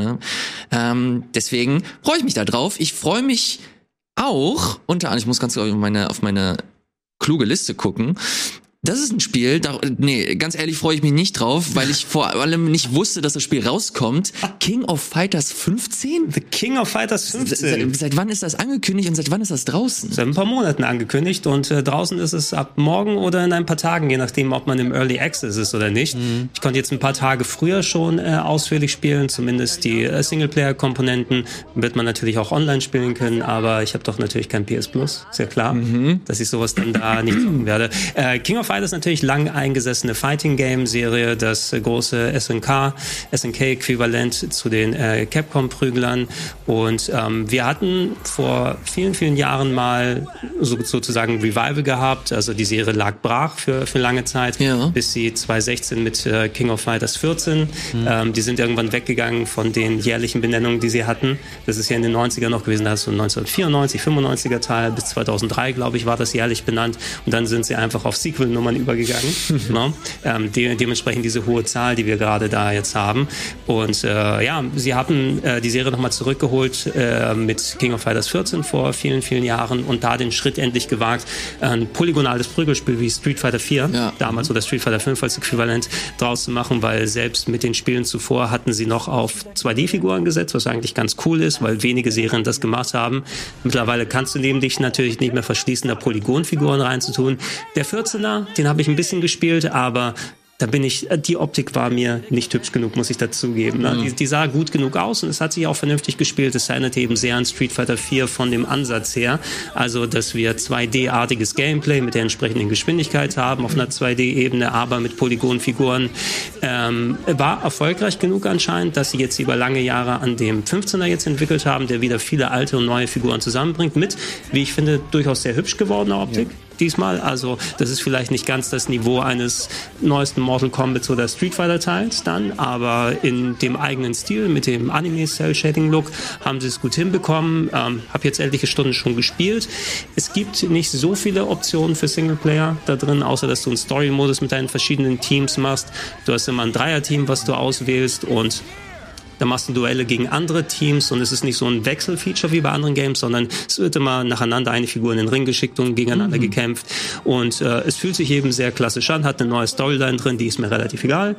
Ähm, deswegen freue ich mich da drauf. Ich freue mich auch, unter anderem, ich muss ganz auf meine, auf meine kluge Liste gucken, das ist ein Spiel, da, nee, ganz ehrlich freue ich mich nicht drauf, weil ich vor allem nicht wusste, dass das Spiel rauskommt. King of Fighters 15? The King of Fighters 15. Seit, seit wann ist das angekündigt und seit wann ist das draußen? Seit ein paar Monaten angekündigt und äh, draußen ist es ab morgen oder in ein paar Tagen, je nachdem, ob man im Early Access ist oder nicht. Mhm. Ich konnte jetzt ein paar Tage früher schon äh, ausführlich spielen, zumindest die äh, Singleplayer-Komponenten wird man natürlich auch online spielen können, aber ich habe doch natürlich kein PS Plus, sehr klar, mhm. dass ich sowas dann da nicht tun werde. Äh, King of Fighters natürlich lang eingesessene Fighting Game Serie, das große SNK, SNK-Äquivalent zu den äh, Capcom-Prüglern. Und ähm, wir hatten vor vielen, vielen Jahren mal so, sozusagen Revival gehabt. Also die Serie lag brach für, für lange Zeit, ja. bis sie 2016 mit äh, King of Fighters 14. Mhm. Ähm, die sind irgendwann weggegangen von den jährlichen Benennungen, die sie hatten. Das ist ja in den 90er noch gewesen, da hast du 1994, 95er Teil, bis 2003, glaube ich, war das jährlich benannt. Und dann sind sie einfach auf Sequel-Nummern über gegangen. ne? ähm, de dementsprechend diese hohe Zahl, die wir gerade da jetzt haben. Und äh, ja, sie haben äh, die Serie nochmal zurückgeholt äh, mit King of Fighters 14 vor vielen, vielen Jahren und da den Schritt endlich gewagt, ein polygonales Prügelspiel wie Street Fighter 4, ja. damals oder Street Fighter 5 als Äquivalent draus zu machen, weil selbst mit den Spielen zuvor hatten sie noch auf 2D-Figuren gesetzt, was eigentlich ganz cool ist, weil wenige Serien das gemacht haben. Mittlerweile kannst du neben dich natürlich nicht mehr verschließen, da Polygonfiguren reinzutun. Der 14er, den habe ich ein bisschen gespielt, aber da bin ich, die Optik war mir nicht hübsch genug, muss ich dazugeben. Ne? Mhm. Die, die, sah gut genug aus und es hat sich auch vernünftig gespielt. Es erinnerte eben sehr an Street Fighter 4 von dem Ansatz her. Also, dass wir 2D-artiges Gameplay mit der entsprechenden Geschwindigkeit haben auf einer 2D-Ebene, aber mit Polygonfiguren. Ähm, war erfolgreich genug anscheinend, dass sie jetzt über lange Jahre an dem 15er jetzt entwickelt haben, der wieder viele alte und neue Figuren zusammenbringt mit, wie ich finde, durchaus sehr hübsch gewordener Optik. Ja diesmal. Also das ist vielleicht nicht ganz das Niveau eines neuesten Mortal Kombat oder Street Fighter Teils dann, aber in dem eigenen Stil mit dem Anime Cell Shading Look haben sie es gut hinbekommen. Ähm, habe jetzt etliche Stunden schon gespielt. Es gibt nicht so viele Optionen für Singleplayer da drin, außer dass du einen Story-Modus mit deinen verschiedenen Teams machst. Du hast immer ein Dreier-Team, was du auswählst und da machst du Duelle gegen andere Teams und es ist nicht so ein Wechselfeature wie bei anderen Games, sondern es wird immer nacheinander eine Figur in den Ring geschickt und gegeneinander mhm. gekämpft. Und äh, es fühlt sich eben sehr klassisch an, hat eine neue Storyline drin, die ist mir relativ egal,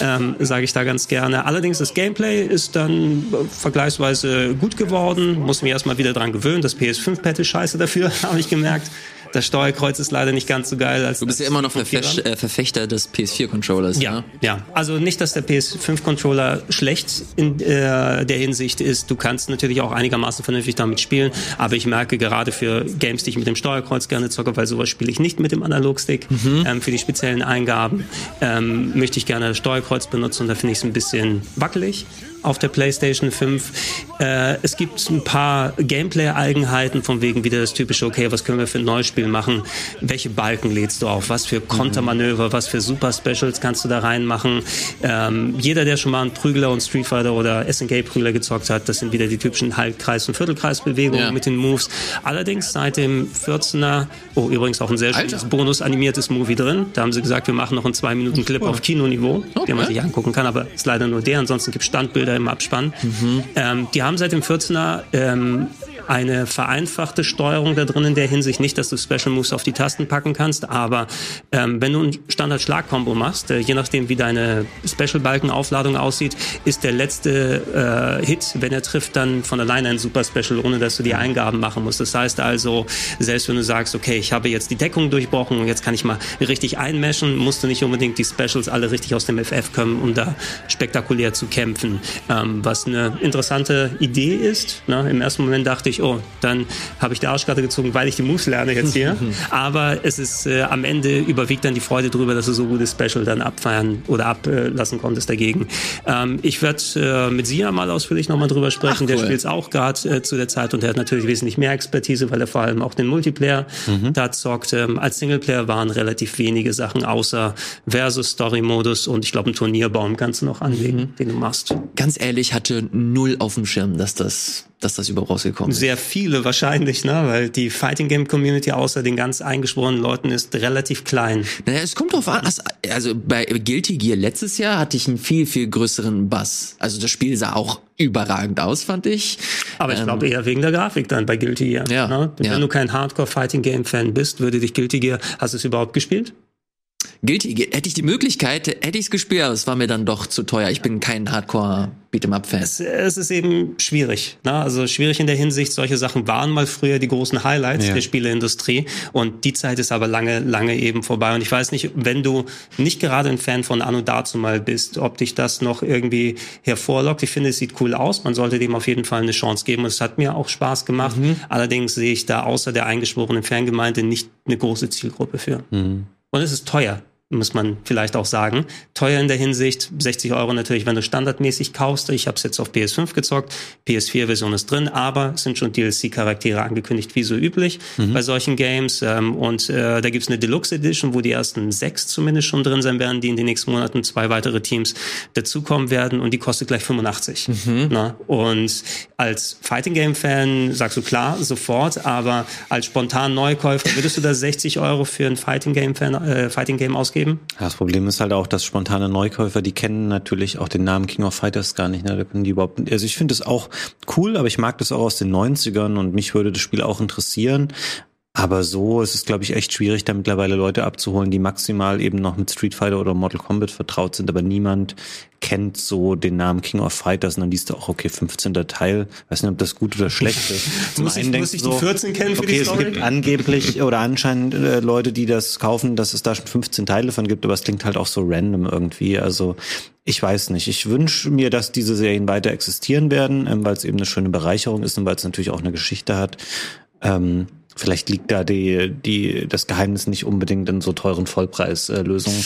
ähm, sage ich da ganz gerne. Allerdings das Gameplay ist dann vergleichsweise gut geworden, muss mich erstmal wieder dran gewöhnen. Das PS5-Pad ist scheiße dafür, habe ich gemerkt. Das Steuerkreuz ist leider nicht ganz so geil. Als du bist ja immer noch Verfech äh, Verfechter des PS4-Controllers. Ja, ne? ja. Also nicht, dass der PS5-Controller schlecht in äh, der Hinsicht ist. Du kannst natürlich auch einigermaßen vernünftig damit spielen, aber ich merke gerade für Games, die ich mit dem Steuerkreuz gerne zocke, weil sowas spiele ich nicht mit dem Analogstick, mhm. ähm, für die speziellen Eingaben ähm, möchte ich gerne das Steuerkreuz benutzen und da finde ich es ein bisschen wackelig auf der PlayStation 5. Äh, es gibt ein paar Gameplay-Eigenheiten, von wegen wieder das typische, okay, was können wir für ein neues Spiel machen? Welche Balken lädst du auf? Was für Kontermanöver, was für Super Specials kannst du da reinmachen? Ähm, jeder, der schon mal einen Prügler und Street Fighter oder SNK-Prügler gezockt hat, das sind wieder die typischen Halbkreis- und Viertelkreisbewegungen ja. mit den Moves. Allerdings seit dem 14er, oh, übrigens auch ein sehr schönes Bonus-animiertes Movie drin. Da haben sie gesagt, wir machen noch einen 2-Minuten-Clip auf Kinoniveau, okay. den man sich angucken kann, aber ist leider nur der. Ansonsten gibt es Standbilder Bilder im Abspann. Mhm. Ähm, die haben seit dem 14er ähm, eine vereinfachte Steuerung da drin in der Hinsicht. Nicht, dass du Special Moves auf die Tasten packen kannst, aber ähm, wenn du ein Standard-Schlag-Kombo machst, äh, je nachdem wie deine Special-Balken-Aufladung aussieht, ist der letzte äh, Hit, wenn er trifft, dann von alleine ein Super Special, ohne dass du die Eingaben machen musst. Das heißt also, selbst wenn du sagst, okay, ich habe jetzt die Deckung durchbrochen und jetzt kann ich mal richtig einmeschen, musst du nicht unbedingt die Specials alle richtig aus dem FF kommen, um da spektakulär zu kämpfen. Ähm, was eine interessante Idee ist. Ne? Im ersten Moment dachte ich, oh, dann habe ich die Arschkarte gezogen, weil ich die Moves lerne jetzt hier. Aber es ist äh, am Ende überwiegt dann die Freude darüber, dass du so gutes Special dann abfeiern oder ablassen konntest dagegen. Ähm, ich werde äh, mit Sia mal ausführlich nochmal drüber sprechen. Ach, cool. Der spielt es auch gerade äh, zu der Zeit und der hat natürlich wesentlich mehr Expertise, weil er vor allem auch den Multiplayer mhm. da zockt. Ähm, als Singleplayer waren relativ wenige Sachen außer Versus Story-Modus und ich glaube, einen Turnierbaum kannst du noch anlegen, mhm. den du machst. Ganz ehrlich, hatte null auf dem Schirm, dass das dass das überhaupt rausgekommen ist. Sehr viele wahrscheinlich, ne? weil die Fighting Game Community außer den ganz eingeschworenen Leuten ist relativ klein. Naja, es kommt drauf an. Also bei Guilty Gear letztes Jahr hatte ich einen viel, viel größeren Bass. Also das Spiel sah auch überragend aus, fand ich. Aber ich glaube ähm, eher wegen der Grafik dann bei Guilty Gear. Ja, ne? Wenn ja. du kein Hardcore Fighting Game Fan bist, würde dich Guilty Gear, hast du es überhaupt gespielt? Guilty Gear, hätte ich die Möglichkeit, hätte ich es gespielt, aber es war mir dann doch zu teuer. Ich bin kein Hardcore Beat'em Up Fan. Es, es, ist eben schwierig. Ne? Also schwierig in der Hinsicht, solche Sachen waren mal früher die großen Highlights ja. der Spieleindustrie und die Zeit ist aber lange, lange eben vorbei. Und ich weiß nicht, wenn du nicht gerade ein Fan von Anno dazu mal bist, ob dich das noch irgendwie hervorlockt. Ich finde, es sieht cool aus. Man sollte dem auf jeden Fall eine Chance geben. Und es hat mir auch Spaß gemacht. Mhm. Allerdings sehe ich da außer der eingeschworenen Fangemeinde nicht eine große Zielgruppe für. Mhm. Und es ist teuer muss man vielleicht auch sagen. Teuer in der Hinsicht, 60 Euro natürlich, wenn du standardmäßig kaufst. Ich habe es jetzt auf PS5 gezockt, PS4-Version ist drin, aber es sind schon DLC-Charaktere angekündigt, wie so üblich mhm. bei solchen Games. Ähm, und äh, da gibt's eine Deluxe Edition, wo die ersten sechs zumindest schon drin sein werden, die in den nächsten Monaten zwei weitere Teams dazukommen werden und die kostet gleich 85. Mhm. Na? Und als Fighting Game-Fan sagst du klar, sofort, aber als spontan Neukäufer würdest du da 60 Euro für ein Fighting Game-Fan, äh, Fighting Game ausgeben? Ausgeben? das Problem ist halt auch, dass spontane Neukäufer, die kennen natürlich auch den Namen King of Fighters gar nicht. Ne? Da können die überhaupt, also ich finde es auch cool, aber ich mag das auch aus den 90ern und mich würde das Spiel auch interessieren. Aber so ist es, glaube ich, echt schwierig, da mittlerweile Leute abzuholen, die maximal eben noch mit Street Fighter oder Mortal Kombat vertraut sind, aber niemand kennt so den Namen King of Fighters und dann liest du auch, okay, 15. Teil. Weiß nicht, ob das gut oder schlecht ist. muss ich, muss ich die 14 kennen für okay, die Story? es gibt angeblich oder anscheinend äh, Leute, die das kaufen, dass es da schon 15 Teile von gibt, aber es klingt halt auch so random irgendwie. Also ich weiß nicht. Ich wünsche mir, dass diese Serien weiter existieren werden, ähm, weil es eben eine schöne Bereicherung ist und weil es natürlich auch eine Geschichte hat. Ähm, Vielleicht liegt da die, die, das Geheimnis nicht unbedingt in so teuren Vollpreislösungen.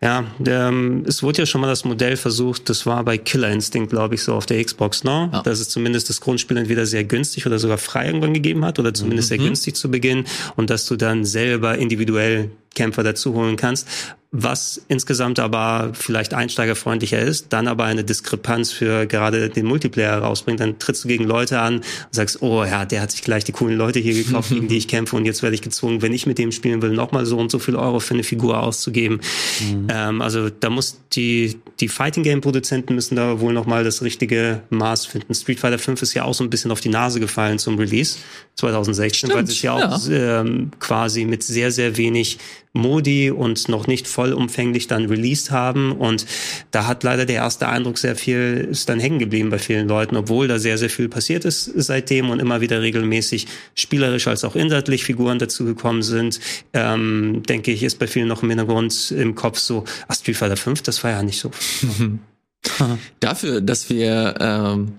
ja, ähm, es wurde ja schon mal das Modell versucht, das war bei Killer Instinct, glaube ich, so auf der Xbox, ne? Ja. Dass es zumindest das Grundspiel entweder sehr günstig oder sogar frei irgendwann gegeben hat oder zumindest mhm. sehr günstig zu Beginn und dass du dann selber individuell Kämpfer dazu holen kannst was insgesamt aber vielleicht einsteigerfreundlicher ist, dann aber eine Diskrepanz für gerade den Multiplayer rausbringt, dann trittst du gegen Leute an und sagst, oh ja, der hat sich gleich die coolen Leute hier gekauft, gegen die ich kämpfe und jetzt werde ich gezwungen, wenn ich mit dem spielen will, nochmal so und so viel Euro für eine Figur auszugeben. Mhm. Ähm, also da muss die, die Fighting Game Produzenten müssen da wohl nochmal das richtige Maß finden. Street Fighter 5 ist ja auch so ein bisschen auf die Nase gefallen zum Release 2016, Stimmt, weil es ja auch. Ähm, quasi mit sehr, sehr wenig Modi und noch nicht vollumfänglich dann released haben. Und da hat leider der erste Eindruck sehr viel, ist dann hängen geblieben bei vielen Leuten, obwohl da sehr, sehr viel passiert ist seitdem und immer wieder regelmäßig spielerisch als auch inhaltlich Figuren dazugekommen sind. Ähm, denke ich, ist bei vielen noch im Hintergrund im Kopf so, ach, Street Fighter 5, das war ja nicht so. Dafür, dass wir ähm,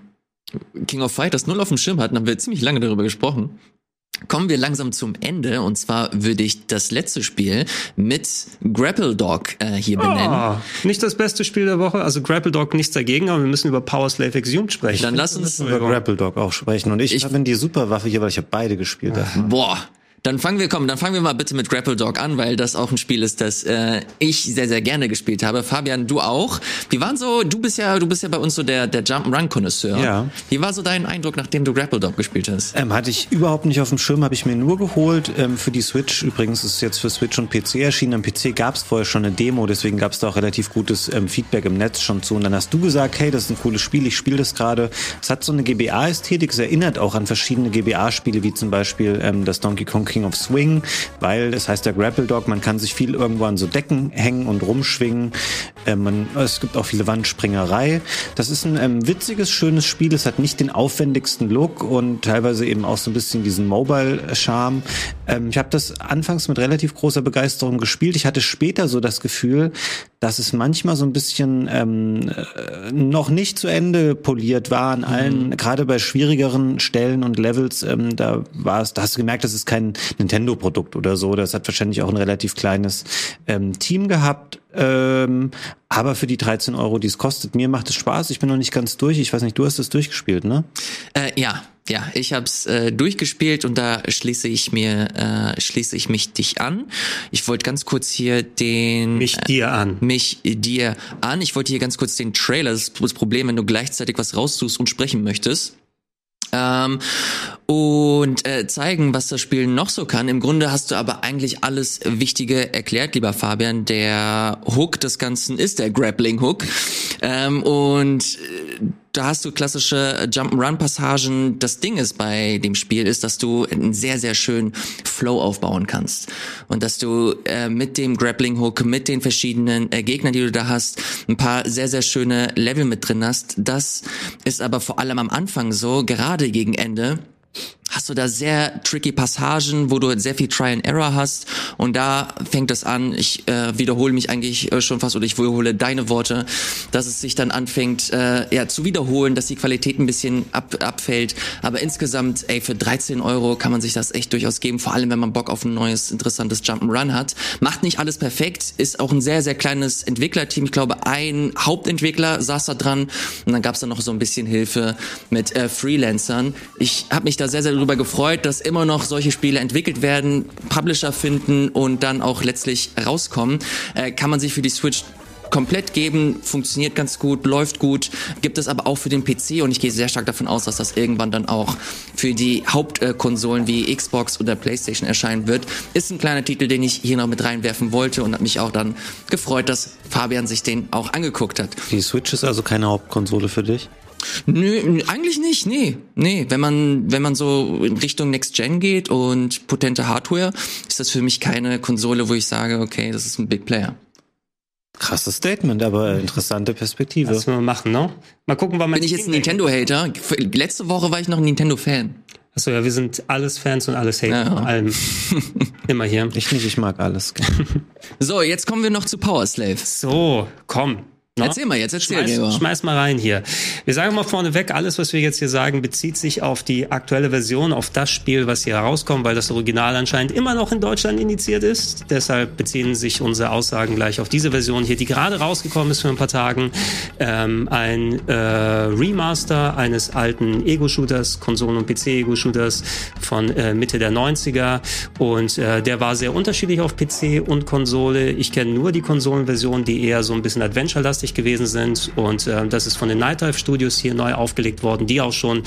King of Fighters null auf dem Schirm hatten, haben wir ziemlich lange darüber gesprochen. Kommen wir langsam zum Ende und zwar würde ich das letzte Spiel mit Grapple Dog äh, hier benennen. Oh, nicht das beste Spiel der Woche, also Grapple Dog nichts dagegen, aber wir müssen über Power Slave Exhumed sprechen. Dann lass uns über Grapple Dog auch sprechen und ich, ich habe die Superwaffe hier, weil ich habe beide gespielt. Boah, dann fangen wir, komm, dann fangen wir mal bitte mit Grapple Dog an, weil das auch ein Spiel ist, das äh, ich sehr, sehr gerne gespielt habe. Fabian, du auch. Wie waren so, du bist ja, du bist ja bei uns so der, der Jump-Run-Konnoisseur. Ja. Wie war so dein Eindruck, nachdem du Grapple Dog gespielt hast? Ähm, hatte ich überhaupt nicht auf dem Schirm, habe ich mir nur geholt ähm, für die Switch. Übrigens ist es jetzt für Switch und PC erschienen. Am PC gab es vorher schon eine Demo, deswegen gab es da auch relativ gutes ähm, Feedback im Netz schon zu. Und dann hast du gesagt, hey, das ist ein cooles Spiel, ich spiele das gerade. Es hat so eine GBA-Ästhetik, es erinnert auch an verschiedene GBA-Spiele, wie zum Beispiel ähm, das Donkey Kong King of Swing weil das heißt der Grapple Dog, man kann sich viel irgendwo an so Decken hängen und rumschwingen. Äh, man, es gibt auch viele Wandspringerei. Das ist ein ähm, witziges, schönes Spiel. Es hat nicht den aufwendigsten Look und teilweise eben auch so ein bisschen diesen Mobile-Charme. Ähm, ich habe das anfangs mit relativ großer Begeisterung gespielt. Ich hatte später so das Gefühl, dass es manchmal so ein bisschen ähm, äh, noch nicht zu Ende poliert war an allen, mhm. gerade bei schwierigeren Stellen und Levels, ähm, da war es, da hast du gemerkt, das ist kein Nintendo-Produkt oder so. Das hat wahrscheinlich auch ein relativ kleines ähm, Team gehabt. Ähm, aber für die 13 Euro, die es kostet, mir macht es Spaß. Ich bin noch nicht ganz durch. Ich weiß nicht, du hast es durchgespielt, ne? Äh, ja, ja, ich habe es äh, durchgespielt und da schließe ich mir, äh, schließe ich mich dich an. Ich wollte ganz kurz hier den mich dir an, äh, mich dir an. Ich wollte hier ganz kurz den Trailer. Das ist das Problem, wenn du gleichzeitig was raustust und sprechen möchtest Ähm, und äh, zeigen, was das Spiel noch so kann. Im Grunde hast du aber eigentlich alles Wichtige erklärt, lieber Fabian. Der Hook des Ganzen ist der Grappling Hook. Ähm, und äh, da hast du klassische Jump-Run-Passagen. Das Ding ist bei dem Spiel ist, dass du einen sehr, sehr schönen Flow aufbauen kannst. Und dass du äh, mit dem Grappling-Hook, mit den verschiedenen äh, Gegnern, die du da hast, ein paar sehr, sehr schöne Level mit drin hast. Das ist aber vor allem am Anfang so, gerade gegen Ende, hast du da sehr tricky Passagen, wo du sehr viel Try and Error hast und da fängt es an, ich äh, wiederhole mich eigentlich äh, schon fast oder ich wiederhole deine Worte, dass es sich dann anfängt äh, ja zu wiederholen, dass die Qualität ein bisschen ab, abfällt, aber insgesamt, ey, für 13 Euro kann man sich das echt durchaus geben, vor allem wenn man Bock auf ein neues, interessantes Jump'n'Run hat. Macht nicht alles perfekt, ist auch ein sehr, sehr kleines Entwicklerteam, ich glaube ein Hauptentwickler saß da dran und dann gab es da noch so ein bisschen Hilfe mit äh, Freelancern. Ich habe mich da sehr, sehr darüber gefreut, dass immer noch solche Spiele entwickelt werden, Publisher finden und dann auch letztlich rauskommen. Äh, kann man sich für die Switch komplett geben, funktioniert ganz gut, läuft gut, gibt es aber auch für den PC und ich gehe sehr stark davon aus, dass das irgendwann dann auch für die Hauptkonsolen wie Xbox oder PlayStation erscheinen wird. Ist ein kleiner Titel, den ich hier noch mit reinwerfen wollte und hat mich auch dann gefreut, dass Fabian sich den auch angeguckt hat. Die Switch ist also keine Hauptkonsole für dich? Nö, eigentlich nicht, nee. Nee, wenn man, wenn man so in Richtung Next Gen geht und potente Hardware, ist das für mich keine Konsole, wo ich sage, okay, das ist ein Big Player. Krasses Statement, aber interessante Perspektive. Was wir machen, ne? Mal gucken, wann man. Bin ich jetzt ein Nintendo-Hater? Letzte Woche war ich noch ein Nintendo-Fan. Achso, ja, wir sind alles Fans und alles Hater. Ja. Allem. Immer hier. Ich nicht, ich mag alles. so, jetzt kommen wir noch zu Power Slave. So, komm. No? Erzähl mal jetzt, erzähl schmeiß, schmeiß mal rein hier. Wir sagen mal vorneweg, alles, was wir jetzt hier sagen, bezieht sich auf die aktuelle Version, auf das Spiel, was hier herauskommt, weil das Original anscheinend immer noch in Deutschland indiziert ist. Deshalb beziehen sich unsere Aussagen gleich auf diese Version hier, die gerade rausgekommen ist für ein paar Tagen. Ähm, ein äh, Remaster eines alten Ego-Shooters, Konsolen- und PC-Ego-Shooters von äh, Mitte der 90er. Und äh, der war sehr unterschiedlich auf PC und Konsole. Ich kenne nur die Konsolenversion, die eher so ein bisschen Adventure-lastig lastig gewesen sind. Und äh, das ist von den Night Dive Studios hier neu aufgelegt worden, die auch schon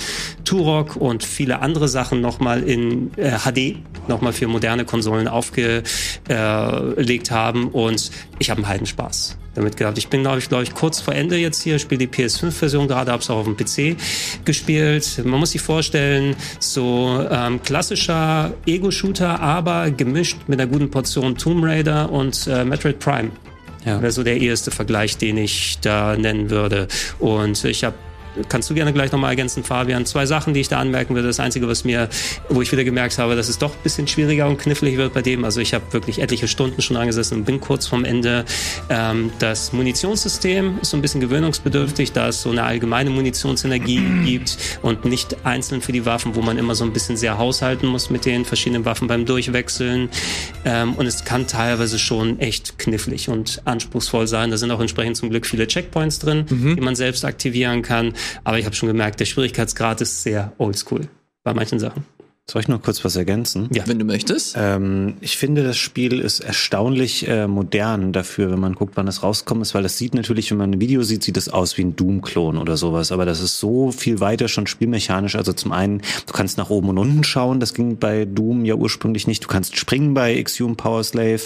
Turok und viele andere Sachen nochmal in äh, HD, nochmal für moderne Konsolen aufgelegt haben. Und ich habe einen Heidenspaß damit gehabt. Ich bin, glaube ich, glaube ich, kurz vor Ende jetzt hier, spiele die PS5-Version gerade, habe es auch auf dem PC gespielt. Man muss sich vorstellen, so ähm, klassischer Ego-Shooter, aber gemischt mit einer guten Portion Tomb Raider und äh, Metroid Prime. Ja. Wäre so der erste Vergleich, den ich da nennen würde. Und ich habe kannst du gerne gleich nochmal ergänzen, Fabian. Zwei Sachen, die ich da anmerken würde. Das Einzige, was mir, wo ich wieder gemerkt habe, dass es doch ein bisschen schwieriger und knifflig wird bei dem. Also ich habe wirklich etliche Stunden schon angesessen und bin kurz vorm Ende. Ähm, das Munitionssystem ist so ein bisschen gewöhnungsbedürftig, da es so eine allgemeine Munitionsenergie gibt und nicht einzeln für die Waffen, wo man immer so ein bisschen sehr haushalten muss mit den verschiedenen Waffen beim Durchwechseln. Ähm, und es kann teilweise schon echt knifflig und anspruchsvoll sein. Da sind auch entsprechend zum Glück viele Checkpoints drin, mhm. die man selbst aktivieren kann. Aber ich habe schon gemerkt, der Schwierigkeitsgrad ist sehr oldschool bei manchen Sachen. Soll ich noch kurz was ergänzen? Ja, wenn du möchtest. Ähm, ich finde, das Spiel ist erstaunlich äh, modern dafür, wenn man guckt, wann es rauskommt ist, weil es sieht natürlich, wenn man ein Video sieht, sieht es aus wie ein Doom-Klon oder sowas. Aber das ist so viel weiter schon spielmechanisch. Also zum einen, du kannst nach oben und unten schauen, das ging bei Doom ja ursprünglich nicht. Du kannst springen bei Exhume Power Slave.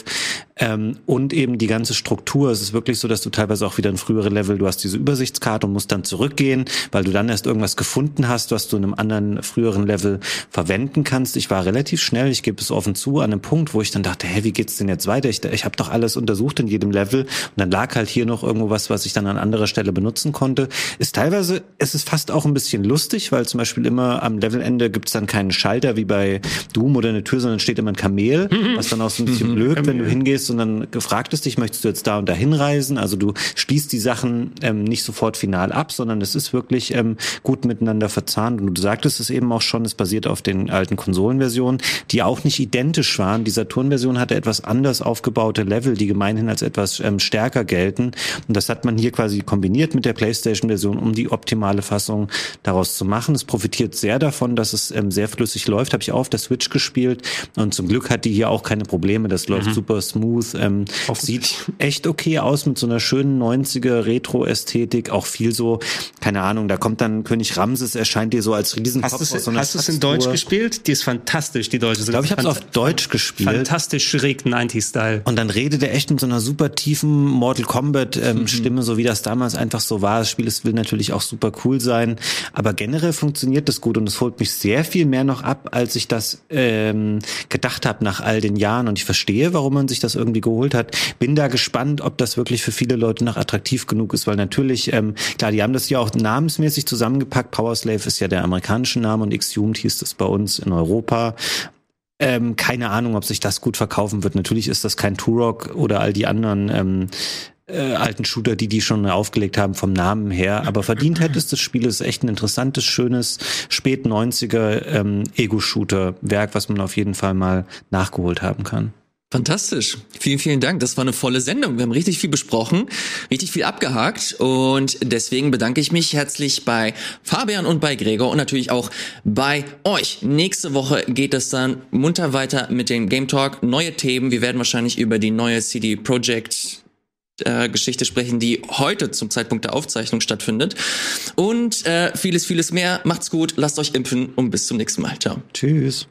Ähm, und eben die ganze Struktur. Es ist wirklich so, dass du teilweise auch wieder in frühere Level, du hast diese Übersichtskarte und musst dann zurückgehen, weil du dann erst irgendwas gefunden hast, was du in einem anderen früheren Level verwenden kannst. Ich war relativ schnell, ich gebe es offen zu, an einem Punkt, wo ich dann dachte, hä, wie geht's denn jetzt weiter? Ich, ich habe doch alles untersucht in jedem Level und dann lag halt hier noch irgendwo was, was ich dann an anderer Stelle benutzen konnte. Ist teilweise, es ist fast auch ein bisschen lustig, weil zum Beispiel immer am Levelende gibt's dann keinen Schalter wie bei Doom oder eine Tür, sondern steht immer ein Kamel, was dann auch so ein bisschen blöd, wenn du hingehst sondern gefragt ist dich, möchtest du jetzt da und da hinreisen? Also du schließt die Sachen ähm, nicht sofort final ab, sondern es ist wirklich ähm, gut miteinander verzahnt. Und du sagtest es eben auch schon, es basiert auf den alten Konsolenversionen, die auch nicht identisch waren. Die Saturn-Version hatte etwas anders aufgebaute Level, die gemeinhin als etwas ähm, stärker gelten. Und das hat man hier quasi kombiniert mit der PlayStation-Version, um die optimale Fassung daraus zu machen. Es profitiert sehr davon, dass es ähm, sehr flüssig läuft. Habe ich auch auf der Switch gespielt und zum Glück hat die hier auch keine Probleme. Das läuft mhm. super smooth Booth. Ähm, sieht echt okay aus mit so einer schönen 90er Retro-Ästhetik. Auch viel so, keine Ahnung, da kommt dann König Ramses, erscheint dir so als Riesenkopf Hast du so es in Deutsch gespielt? Die ist fantastisch, die deutsche. Ich glaube, ich habe es auf Deutsch gespielt. Fantastisch schräg 90-Style. Und dann redet er echt mit so einer super tiefen Mortal Kombat ähm, mhm. So wie das damals einfach so war. Das Spiel das will natürlich auch super cool sein, aber generell funktioniert das gut und es holt mich sehr viel mehr noch ab, als ich das ähm, gedacht habe nach all den Jahren. Und ich verstehe, warum man sich das irgendwie geholt hat. Bin da gespannt, ob das wirklich für viele Leute noch attraktiv genug ist, weil natürlich, ähm, klar, die haben das ja auch namensmäßig zusammengepackt. Power Slave ist ja der amerikanische Name und Exhumed hieß das bei uns in Europa. Ähm, keine Ahnung, ob sich das gut verkaufen wird. Natürlich ist das kein Turok oder all die anderen ähm, äh, alten Shooter, die die schon aufgelegt haben vom Namen her. Aber verdient hättest das Spiel ist echt ein interessantes, schönes, spät 90er ähm, Ego-Shooter-Werk, was man auf jeden Fall mal nachgeholt haben kann. Fantastisch. Vielen, vielen Dank. Das war eine volle Sendung. Wir haben richtig viel besprochen, richtig viel abgehakt und deswegen bedanke ich mich herzlich bei Fabian und bei Gregor und natürlich auch bei euch. Nächste Woche geht es dann munter weiter mit dem Game Talk. Neue Themen. Wir werden wahrscheinlich über die neue CD Projekt äh, Geschichte sprechen, die heute zum Zeitpunkt der Aufzeichnung stattfindet. Und äh, vieles, vieles mehr. Macht's gut, lasst euch impfen und bis zum nächsten Mal. Ciao. Tschüss.